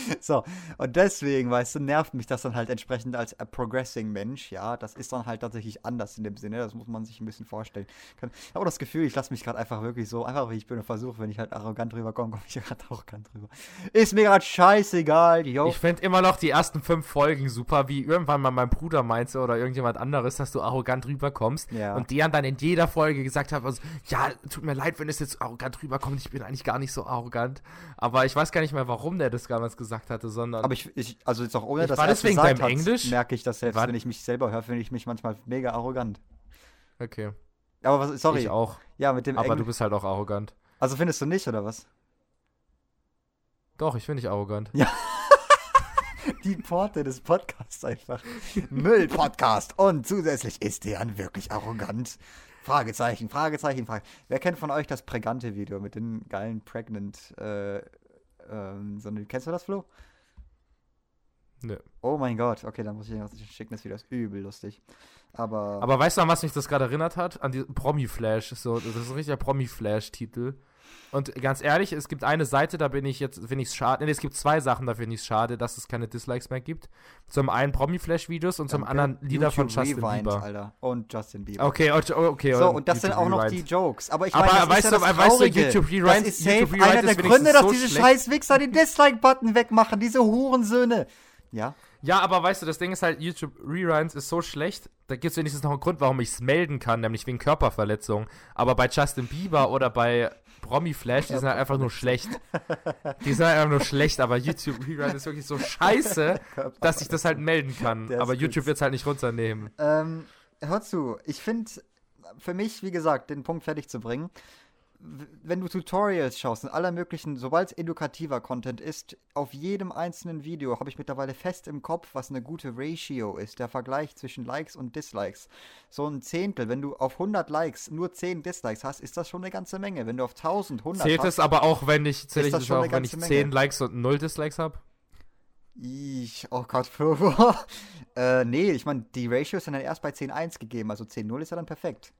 so, und deswegen, weißt du, nervt mich das dann halt entsprechend als progressing Mensch, ja. Das ist dann halt tatsächlich anders in dem Sinne, das muss man sich ein bisschen vorstellen. Ich habe auch das Gefühl, ich lasse mich gerade einfach wirklich so, einfach wie ich bin und versuche, wenn ich halt arrogant rüberkomme, komme ich gerade arrogant rüber. Ist mir gerade scheißegal, yo. Ich fände immer noch die ersten fünf Folgen super, wie irgendwann mal mein Bruder meinte oder irgendjemand anderes, dass du arrogant rüberkommst. Ja. Und die dann in jeder Folge gesagt haben, also, ja, tut mir leid, wenn es jetzt arrogant rüberkommt, ich bin eigentlich gar nicht so arrogant. Aber ich weiß gar nicht mehr, warum der das damals gesagt hatte, sondern. Aber ich, ich also jetzt auch ohne, dass war er deswegen beim hat, Englisch merke ich das selbst, wenn ich mich selber höre, finde ich mich manchmal mega arrogant. Okay. Aber was, sorry. Ich auch. Ja, mit dem Aber Engl du bist halt auch arrogant. Also findest du nicht, oder was? Doch, ich finde dich arrogant. Ja. Die Porte des Podcasts einfach. Müll-Podcast. Und zusätzlich ist der wirklich arrogant. Fragezeichen, Fragezeichen, Fragezeichen. Wer kennt von euch das prägante Video mit den geilen Pregnant, äh, ähm, so, kennst du das, Flo? Nö. Oh mein Gott, okay, dann muss ich was schicken, das Video ist übel lustig. Aber. Aber weißt du, an was mich das gerade erinnert hat? An die Promi-Flash. So, das ist ein richtiger Promi-Flash-Titel. Und ganz ehrlich, es gibt eine Seite, da bin ich jetzt, finde ich es schade. Nee, es gibt zwei Sachen, da finde ich es schade, dass es keine Dislikes mehr gibt. Zum einen Promi-Flash-Videos und zum okay. anderen Lieder YouTube von Justin Rewind, Bieber. Alter. Und Justin Bieber. Okay, okay. okay so, und das YouTube sind auch noch die Jokes. Aber ich meine, Aber weißt, ja du, weißt du, YouTube Rewind, das ist safe YouTube Rewind einer der Gründe, dass so diese scheiß Wichser den Dislike-Button wegmachen, diese Hurensöhne. Ja. Ja, aber weißt du, das Ding ist halt, YouTube Rewinds ist so schlecht, da gibt es wenigstens noch einen Grund, warum ich es melden kann, nämlich wegen Körperverletzung. Aber bei Justin Bieber oder bei Promi Flash, die sind halt einfach nur schlecht. Die sind halt einfach nur schlecht, aber YouTube Rerun ist wirklich so scheiße, dass ich das halt melden kann. Aber YouTube wird es halt nicht runternehmen. Ähm, hör zu, ich finde, für mich, wie gesagt, den Punkt fertig zu bringen, wenn du Tutorials schaust in aller möglichen, sobald es edukativer Content ist, auf jedem einzelnen Video habe ich mittlerweile fest im Kopf, was eine gute Ratio ist, der Vergleich zwischen Likes und Dislikes. So ein Zehntel, wenn du auf 100 Likes nur 10 Dislikes hast, ist das schon eine ganze Menge. Wenn du auf 1000, 100 Zählt hast, es aber auch, wenn ich, zähle ich das auch, wenn ich 10 Menge. Likes und 0 Dislikes habe? Ich, oh Gott, äh, nee, ich meine, die Ratio ist dann erst bei 10.1 gegeben, also 10.0 ist ja dann perfekt.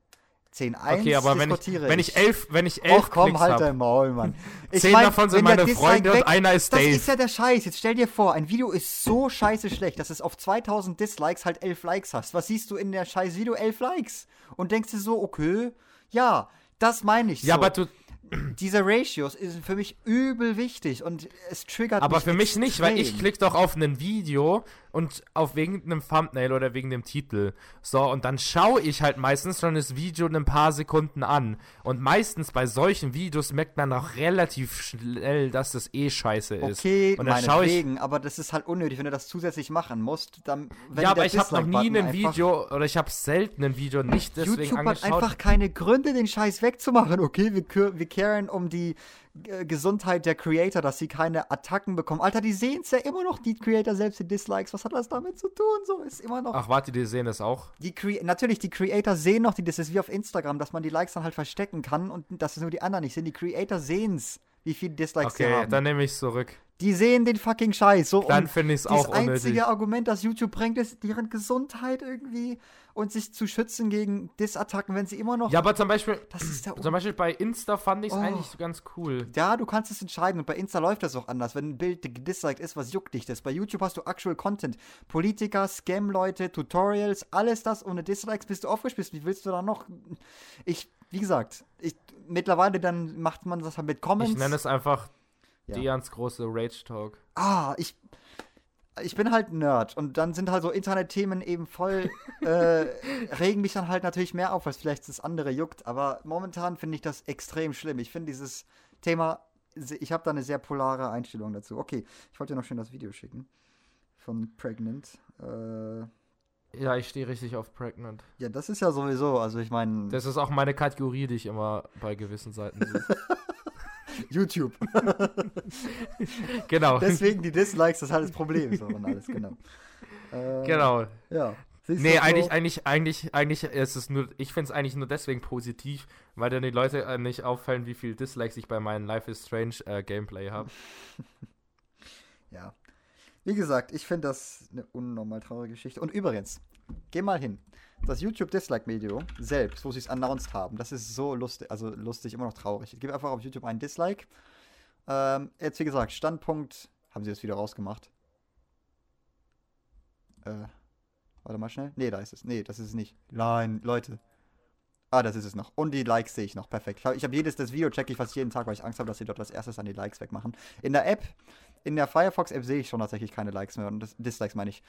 10-1 Okay, aber wenn ich, wenn ich elf, wenn ich elf Och, komm, halt dein Maul, Mann. Ich Zehn mein, davon sind meine Freunde weg, und einer ist das Dave. Das ist ja der Scheiß. Jetzt stell dir vor, ein Video ist so scheiße schlecht, dass es auf 2000 Dislikes halt 11 Likes hast. Was siehst du in der scheiß Video? 11 Likes. Und denkst dir so, okay, ja, das meine ich ja, so. aber du, diese Ratios sind für mich übel wichtig und es triggert Aber mich für mich nicht, weil ich klicke doch auf ein Video und auf wegen einem Thumbnail oder wegen dem Titel. So, und dann schaue ich halt meistens schon das Video in ein paar Sekunden an. Und meistens bei solchen Videos merkt man auch relativ schnell, dass das eh scheiße ist. Okay, und dann ich. aber das ist halt unnötig, wenn du das zusätzlich machen musst. Dann, ja, aber ich habe noch nie ein Video oder ich habe selten ein Video nicht deswegen YouTube angeschaut. hat einfach keine Gründe, den Scheiß wegzumachen. Okay, wir, wir kehren um die Gesundheit der Creator, dass sie keine Attacken bekommen. Alter, die sehen es ja immer noch, die Creator selbst, die Dislikes. Was hat das damit zu tun? So ist immer noch. Ach, warte, die sehen das auch? Die Cre Natürlich, die Creator sehen noch, die, das ist wie auf Instagram, dass man die Likes dann halt verstecken kann und dass es nur die anderen nicht sehen. Die Creator sehen es, wie viele Dislikes okay, sie haben. Okay, dann nehme ich es zurück. Die sehen den fucking Scheiß. So, dann finde ich es auch unnötig. Das einzige Argument, das YouTube bringt, ist deren Gesundheit irgendwie und sich zu schützen gegen Disattacken, wenn sie immer noch. Ja, aber zum Beispiel, das ist der zum Beispiel bei Insta fand ich es oh. eigentlich ganz cool. Ja, du kannst es entscheiden und bei Insta läuft das auch anders. Wenn ein Bild gedisliked ist, was juckt dich das? Bei YouTube hast du Actual Content. Politiker, Scam-Leute, Tutorials, alles das ohne Dislikes bist du aufgespielt. Wie willst du da noch? Ich, wie gesagt, ich, mittlerweile dann macht man das halt mit Comments. Ich nenne es einfach ja. Deans große Rage Talk. Ah, ich. Ich bin halt Nerd und dann sind halt so Internetthemen eben voll, äh, regen mich dann halt natürlich mehr auf, als vielleicht das andere juckt. Aber momentan finde ich das extrem schlimm. Ich finde dieses Thema, ich habe da eine sehr polare Einstellung dazu. Okay, ich wollte dir noch schön das Video schicken von Pregnant. Äh, ja, ich stehe richtig auf Pregnant. Ja, das ist ja sowieso, also ich meine. Das ist auch meine Kategorie, die ich immer bei gewissen Seiten sehe. YouTube. genau. Deswegen die Dislikes, das ist halt das Problem. So und alles, genau. Äh, genau. Ja. Siehst nee, eigentlich, so? eigentlich, eigentlich, eigentlich ist es nur, ich finde es eigentlich nur deswegen positiv, weil dann die Leute äh, nicht auffallen, wie viel Dislikes ich bei meinem Life is Strange äh, Gameplay habe. ja. Wie gesagt, ich finde das eine unnormal traurige Geschichte. Und übrigens, geh mal hin das YouTube-Dislike-Video selbst, wo sie es announced haben, das ist so lustig, also lustig, immer noch traurig. Ich gebe einfach auf YouTube einen Dislike. Ähm, jetzt, wie gesagt, Standpunkt Haben sie das Video rausgemacht? Äh, warte mal schnell. Nee, da ist es. Nee, das ist es nicht. Nein, Leute. Ah, das ist es noch. Und die Likes sehe ich noch. Perfekt. Ich habe jedes das Video checke ich fast jeden Tag, weil ich Angst habe, dass sie dort als erstes an die Likes wegmachen. In der App, in der Firefox App sehe ich schon tatsächlich keine Likes mehr. Und Dislikes meine ich.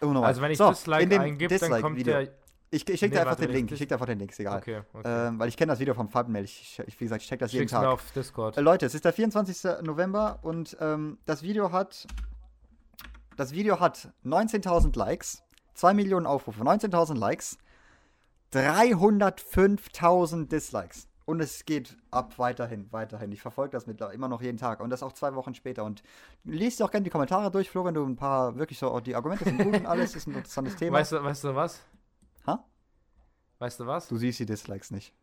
Also wenn ich so, Dislike eingebe, dann kommt Video. der ich, ich schicke nee, dir einfach den Link. Ich schicke dir einfach den Link, ist egal. Okay, okay. Ähm, weil ich kenne das Video vom Thumbnail. Ich, ich, wie gesagt, ich check das jeden Tag. Mir auf Discord. Äh, Leute, es ist der 24. November und ähm, das Video hat. Das Video hat 19.000 Likes, 2 Millionen Aufrufe, 19.000 Likes, 305.000 Dislikes. Und es geht ab weiterhin, weiterhin. Ich verfolge das mit immer noch jeden Tag. Und das auch zwei Wochen später. Und liest dir auch gerne die Kommentare durch, Flo, wenn du ein paar wirklich so, die Argumente sind gut und alles, ist ein interessantes Thema. Weißt du, weißt du was? Weißt du was? Du siehst die Dislikes nicht.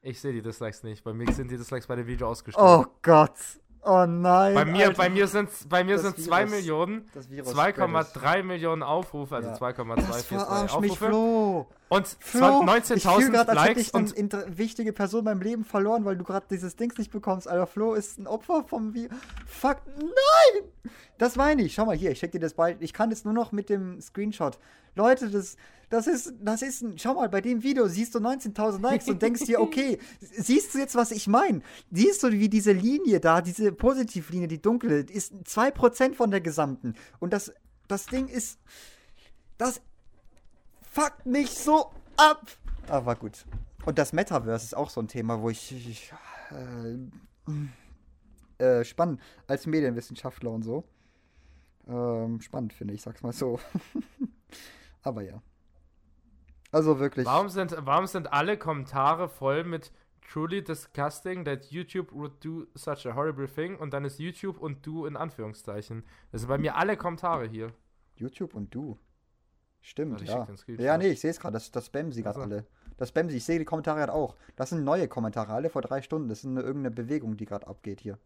Ich sehe die Dislikes nicht. Bei mir sind die Dislikes bei dem Video ausgestellt. Oh Gott. Oh nein. Bei mir, bei mir sind bei mir sind 2 Millionen, 2,3 Millionen Aufrufe, also ja. 2,243 Aufrufe. Mich, Flo. Und 19.000 Likes ich und eine wichtige Person in meinem Leben verloren, weil du gerade dieses Dings nicht bekommst. Alter, Flo ist ein Opfer vom Video. Fuck, nein! Das meine ich. Schau mal hier, ich check dir das bald. Ich kann das nur noch mit dem Screenshot. Leute, das, das ist, das ist ein, schau mal, bei dem Video siehst du 19.000 Likes und denkst dir, okay, siehst du jetzt, was ich meine? Siehst du, wie diese Linie da, diese Positivlinie, die dunkle, ist 2% von der gesamten. Und das, das Ding ist, das fuckt mich so ab. Aber gut. Und das Metaverse ist auch so ein Thema, wo ich, ich äh, äh, spannend als Medienwissenschaftler und so. Ähm, spannend finde ich, sag's mal so. Aber ja. Also wirklich. Warum sind, warum sind alle Kommentare voll mit truly disgusting that YouTube would do such a horrible thing und dann ist YouTube und du in Anführungszeichen. Das sind bei mir alle Kommentare hier. YouTube und du. Stimmt, ja. Ja, nee, ich sehe es gerade. Das, das spammen sie gerade also. alle. Das spammen sie. Ich sehe die Kommentare gerade auch. Das sind neue Kommentare, alle vor drei Stunden. Das ist eine, irgendeine Bewegung, die gerade abgeht hier.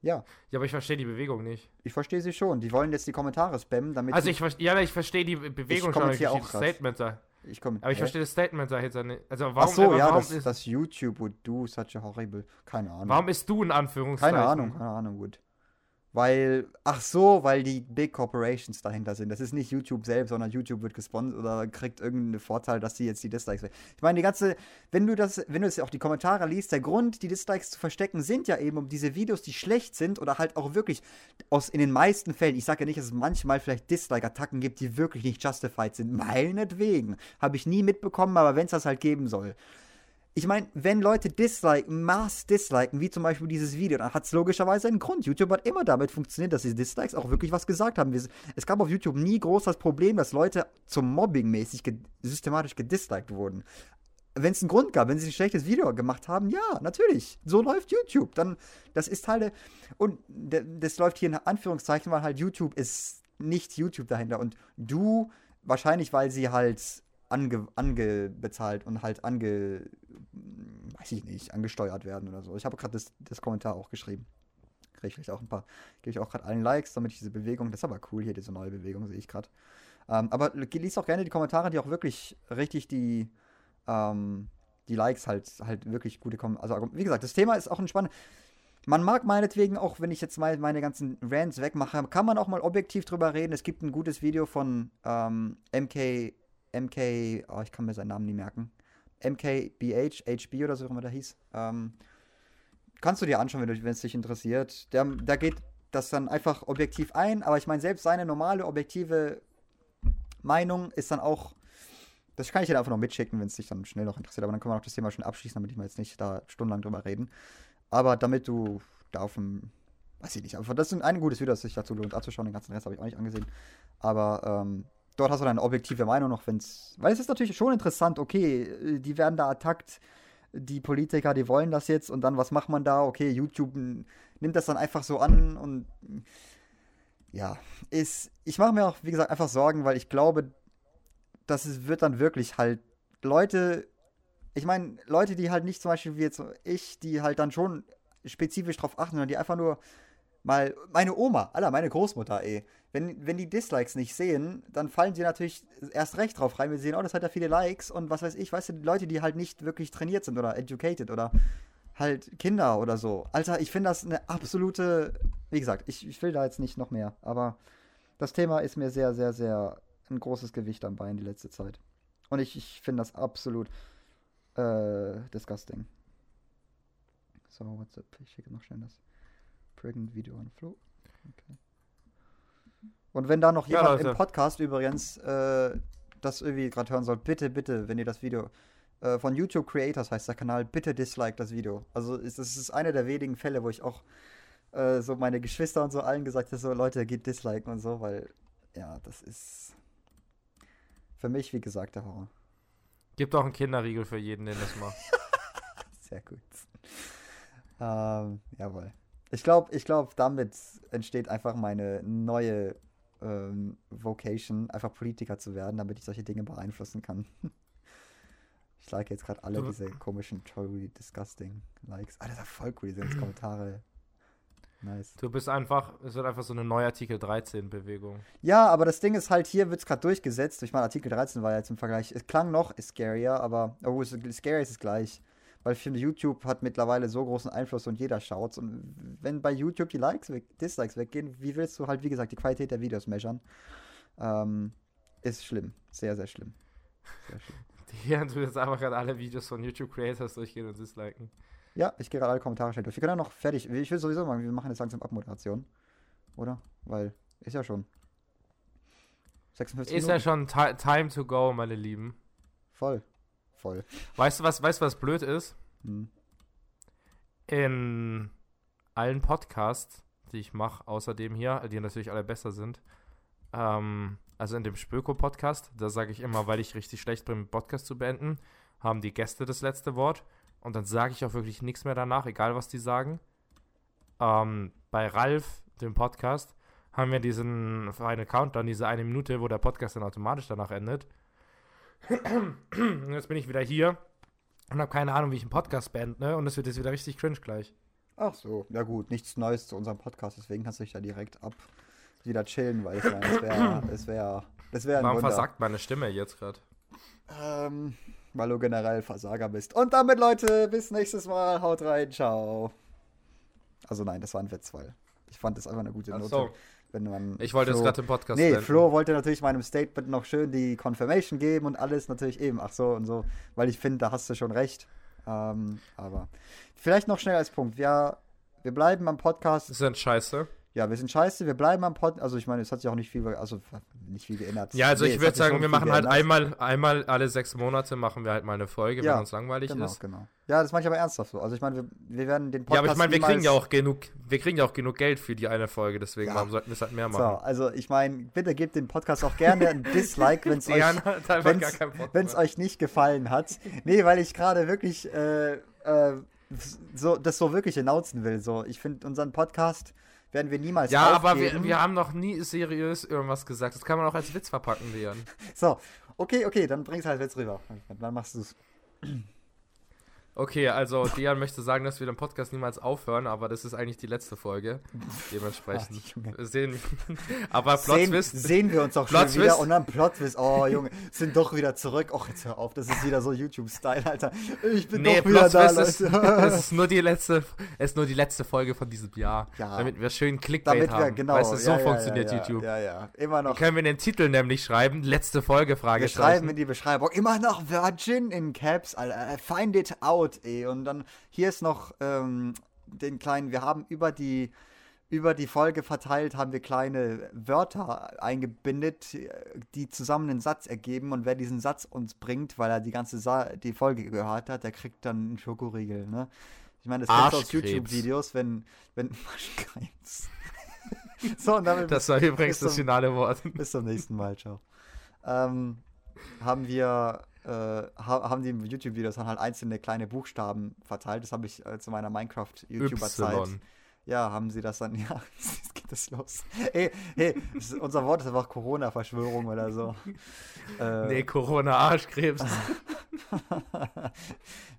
Ja. Ja, aber ich verstehe die Bewegung nicht. Ich verstehe sie schon. Die wollen jetzt die Kommentare spammen, damit. Also ich ja, ich verstehe die Bewegung ich schon. Ich auch Statement da. Ich komm, aber ich verstehe das Statement dahinter nicht. Also warum, Ach so, ja, warum das, ist das YouTube would do such a horrible. Keine Ahnung. Warum ist du in Anführungszeichen? Keine Ahnung, keine Ahnung, gut. Weil, ach so, weil die Big Corporations dahinter sind. Das ist nicht YouTube selbst, sondern YouTube wird gesponsert oder kriegt irgendeinen Vorteil, dass die jetzt die Dislikes. Ich meine, die ganze, wenn du das, wenn du jetzt auch die Kommentare liest, der Grund, die Dislikes zu verstecken, sind ja eben um diese Videos, die schlecht sind oder halt auch wirklich aus in den meisten Fällen, ich sage ja nicht, dass es manchmal vielleicht Dislike-Attacken gibt, die wirklich nicht justified sind. Meinetwegen. Habe ich nie mitbekommen, aber wenn es das halt geben soll ich meine, wenn Leute disliken, mass disliken, wie zum Beispiel dieses Video, dann hat es logischerweise einen Grund. YouTube hat immer damit funktioniert, dass die Dislikes auch wirklich was gesagt haben. Es gab auf YouTube nie groß das Problem, dass Leute zum Mobbing mäßig ge systematisch gedisliked wurden. Wenn es einen Grund gab, wenn sie ein schlechtes Video gemacht haben, ja, natürlich. So läuft YouTube. Dann, das ist halt, und das läuft hier in Anführungszeichen, weil halt YouTube ist nicht YouTube dahinter. Und du, wahrscheinlich, weil sie halt ange, angebezahlt und halt ange, weiß ich nicht, angesteuert werden oder so. Ich habe gerade das, das Kommentar auch geschrieben. Kriege ich vielleicht auch ein paar, gebe ich auch gerade allen Likes, damit ich diese Bewegung, das ist aber cool hier, diese neue Bewegung, sehe ich gerade. Ähm, aber liest auch gerne die Kommentare, die auch wirklich richtig die, ähm, die Likes halt, halt wirklich gute kommen. Also, wie gesagt, das Thema ist auch entspannt. Man mag meinetwegen auch, wenn ich jetzt mal meine ganzen Rants wegmache, kann man auch mal objektiv drüber reden. Es gibt ein gutes Video von ähm, MK MK, oh, ich kann mir seinen Namen nie merken. MKBH, HB oder so, wie immer der hieß. Ähm, kannst du dir anschauen, wenn es dich interessiert. Der, da geht das dann einfach objektiv ein, aber ich meine, selbst seine normale, objektive Meinung ist dann auch. Das kann ich dir einfach noch mitschicken, wenn es dich dann schnell noch interessiert. Aber dann können wir auch das Thema schon abschließen, damit ich mal jetzt nicht da stundenlang drüber reden. Aber damit du da auf dem. Weiß ich nicht. Aber das ist ein gutes Video, das sich dazu lohnt anzuschauen. Den ganzen Rest habe ich auch nicht angesehen. Aber ähm, dort hast du dann eine objektive Meinung noch, wenn es. Weil es ist natürlich schon interessant, okay, die werden da attackt, die Politiker, die wollen das jetzt und dann, was macht man da? Okay, YouTube nimmt das dann einfach so an und ja, ist. Ich mache mir auch, wie gesagt, einfach Sorgen, weil ich glaube, dass es wird dann wirklich halt Leute. Ich meine, Leute, die halt nicht zum Beispiel wie jetzt ich, die halt dann schon spezifisch drauf achten, sondern die einfach nur mal meine Oma, aller meine Großmutter, ey. Wenn, wenn die Dislikes nicht sehen, dann fallen sie natürlich erst recht drauf rein. Wir sehen, oh, das hat ja viele Likes und was weiß ich, weißt du, Leute, die halt nicht wirklich trainiert sind oder educated oder halt Kinder oder so. Alter, ich finde das eine absolute, wie gesagt, ich, ich will da jetzt nicht noch mehr, aber das Thema ist mir sehr, sehr, sehr ein großes Gewicht am Bein die letzte Zeit. Und ich, ich finde das absolut äh, disgusting. So, what's up? Ich schicke noch schnell das Pregnant Video an Flo. Okay. Und wenn da noch jemand ja, im Podcast übrigens äh, das irgendwie gerade hören soll, bitte, bitte, wenn ihr das Video äh, von YouTube Creators heißt der Kanal, bitte dislike das Video. Also ist, das ist einer der wenigen Fälle, wo ich auch äh, so meine Geschwister und so allen gesagt habe, so Leute, geht disliken und so, weil ja, das ist für mich, wie gesagt, der Horror. Gibt auch einen Kinderriegel für jeden, den das macht. Sehr gut. Ähm, jawohl. Ich glaube, ich glaub, damit entsteht einfach meine neue ähm, Vocation, einfach Politiker zu werden, damit ich solche Dinge beeinflussen kann. ich like jetzt gerade alle diese komischen, totally disgusting Likes. Alter, das ist voll cool, diese Kommentare. Nice. Du bist einfach, es wird einfach so eine neue Artikel 13-Bewegung. Ja, aber das Ding ist halt, hier wird es gerade durchgesetzt. Ich meine, Artikel 13 war ja jetzt im Vergleich, es klang noch scarier, aber, oh, scary ist es gleich weil ich finde, YouTube hat mittlerweile so großen Einfluss und jeder schaut. Und wenn bei YouTube die Likes weg, Dislikes weggehen, wie willst du halt, wie gesagt, die Qualität der Videos measuren? Ähm, ist schlimm. Sehr, sehr schlimm. Sehr schlimm. Ja, du jetzt einfach gerade alle Videos von YouTube-Creators durchgehen und disliken. Ja, ich gehe gerade alle Kommentare schnell durch. Wir können ja noch fertig. Ich will sowieso mal, wir machen jetzt langsam Abmoderation. Oder? Weil, ist ja schon. 56 Ist Minuten. ja schon time to go, meine Lieben. Voll voll. Weißt du, was, weißt, was blöd ist? Hm. In allen Podcasts, die ich mache, außerdem hier, die natürlich alle besser sind, ähm, also in dem Spöko-Podcast, da sage ich immer, weil ich richtig schlecht bin, Podcast zu beenden, haben die Gäste das letzte Wort. Und dann sage ich auch wirklich nichts mehr danach, egal was die sagen. Ähm, bei Ralf, dem Podcast, haben wir diesen Final Countdown, diese eine Minute, wo der Podcast dann automatisch danach endet. Jetzt bin ich wieder hier und habe keine Ahnung, wie ich einen Podcast beende, ne? Und es wird jetzt wieder richtig cringe gleich. Ach so, ja gut, nichts Neues zu unserem Podcast, deswegen kannst du dich da direkt ab wieder chillen, weil ich meine, es wäre, es wäre, es wäre Warum Wunder. versagt meine Stimme jetzt gerade? Ähm, weil du generell Versager bist. Und damit, Leute, bis nächstes Mal. Haut rein, ciao. Also nein, das war ein Witz, weil ich fand das einfach eine gute Note. Ach so wenn man. Ich wollte Flo, jetzt gerade im Podcast. Nee, blenden. Flo wollte natürlich meinem Statement noch schön die Confirmation geben und alles natürlich eben. Ach so und so, weil ich finde, da hast du schon recht. Ähm, aber vielleicht noch schnell als Punkt. Wir, wir bleiben am Podcast. Das ist ein Scheiße ja, wir sind scheiße, wir bleiben am Pod. Also ich meine, es hat sich auch nicht viel, also nicht viel geändert. Ja, also nee, ich würde sagen, wir machen halt einmal, einmal alle sechs Monate machen wir halt mal eine Folge, ja, wenn uns langweilig genau, ist. Genau. Ja, das mache ich aber ernsthaft so. Also ich meine, wir, wir werden den Podcast. Ja, aber ich meine, wir kriegen ja auch genug, wir kriegen ja auch genug Geld für die eine Folge, deswegen ja. warum sollten wir es halt mehr machen? So, also ich meine, bitte gebt dem Podcast auch gerne ein Dislike, wenn es euch, euch nicht gefallen hat. Nee, weil ich gerade wirklich äh, äh, so, das so wirklich announcen will. So, ich finde unseren Podcast werden wir niemals Ja, aber wir, wir haben noch nie seriös irgendwas gesagt. Das kann man auch als Witz verpacken, Leon. So, okay, okay, dann bring's halt Witz rüber. Dann machst du's. Okay, also Dian möchte sagen, dass wir den Podcast niemals aufhören, aber das ist eigentlich die letzte Folge. Dementsprechend Ach, sehen Aber Plot sehen, wir uns auch schon wieder und dann Plot Twist. Oh Junge, sind doch wieder zurück. Och, jetzt hör auf, das ist wieder so YouTube-Style, Alter. Ich bin nee, doch wieder Plot da, Twist ist, es ist nur die letzte, es ist nur die letzte Folge von diesem Jahr. Ja. Damit wir schön Clickbait damit wir, haben. Genau, weißt du, so ja, funktioniert ja, YouTube. Ja, ja, immer noch. Dann können wir den Titel nämlich schreiben, letzte Folge, Frage. Wir schreiben in die Beschreibung, immer noch Virgin in Caps, Alter. Find it out, ey. Und dann hier ist noch ähm, den kleinen, wir haben über die über die Folge verteilt haben wir kleine Wörter eingebindet, die zusammen einen Satz ergeben und wer diesen Satz uns bringt, weil er die ganze Sa die Folge gehört hat, der kriegt dann einen Schokoriegel, ne? Ich meine, das du aus YouTube-Videos, wenn, wenn so, und damit das war übrigens das finale Wort. Bis zum nächsten Mal, ciao. Ähm, haben wir äh, haben die YouTube-Videos dann halt einzelne kleine Buchstaben verteilt. Das habe ich äh, zu meiner Minecraft-YouTuber-Zeit. Ja, haben sie das dann, ja, jetzt geht das los. Hey, hey, unser Wort ist einfach Corona-Verschwörung oder so. Äh, nee, Corona-Arschkrebs.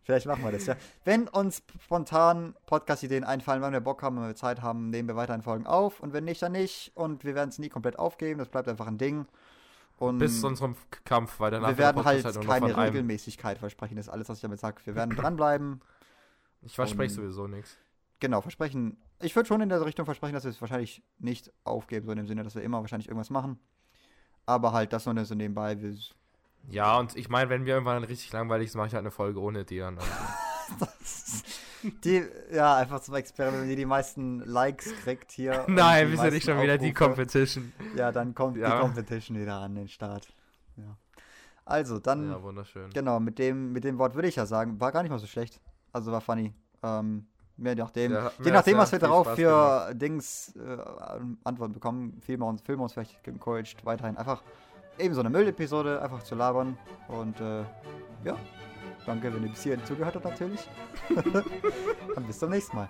Vielleicht machen wir das, ja. Wenn uns spontan Podcast-Ideen einfallen, wenn wir Bock haben, wenn wir Zeit haben, nehmen wir weiterhin Folgen auf. Und wenn nicht, dann nicht. Und wir werden es nie komplett aufgeben. Das bleibt einfach ein Ding. Und Bis zu unserem Kampf, weil danach wir werden halt, halt keine Regelmäßigkeit versprechen, das ist alles, was ich damit sage. Wir werden dranbleiben Ich verspreche sowieso nichts. Genau, versprechen. Ich würde schon in der Richtung versprechen, dass wir es wahrscheinlich nicht aufgeben, so in dem Sinne, dass wir immer wahrscheinlich irgendwas machen. Aber halt das nur so nebenbei. Ja, und ich meine, wenn wir irgendwann richtig langweilig ist, mache ich halt eine Folge ohne dir. Also. die, ja, einfach zum Experiment, die die meisten Likes kriegt hier. Nein, wir sind nicht schon wieder die Competition. Ja, dann kommt ja. die Competition wieder an den Start. Ja. Also, dann. Ja, wunderschön. Genau, mit dem, mit dem Wort würde ich ja sagen, war gar nicht mal so schlecht. Also war funny. Ähm, je nachdem, ja, je nachdem was wir darauf Spaß für gemacht. Dings äh, Antworten bekommen, fühlen wir uns, wir uns vielleicht encouraged, weiterhin einfach eben so eine Müllepisode einfach zu labern. Und äh, ja, danke, wenn ihr bis hierhin zugehört habt natürlich. Und bis zum nächsten Mal.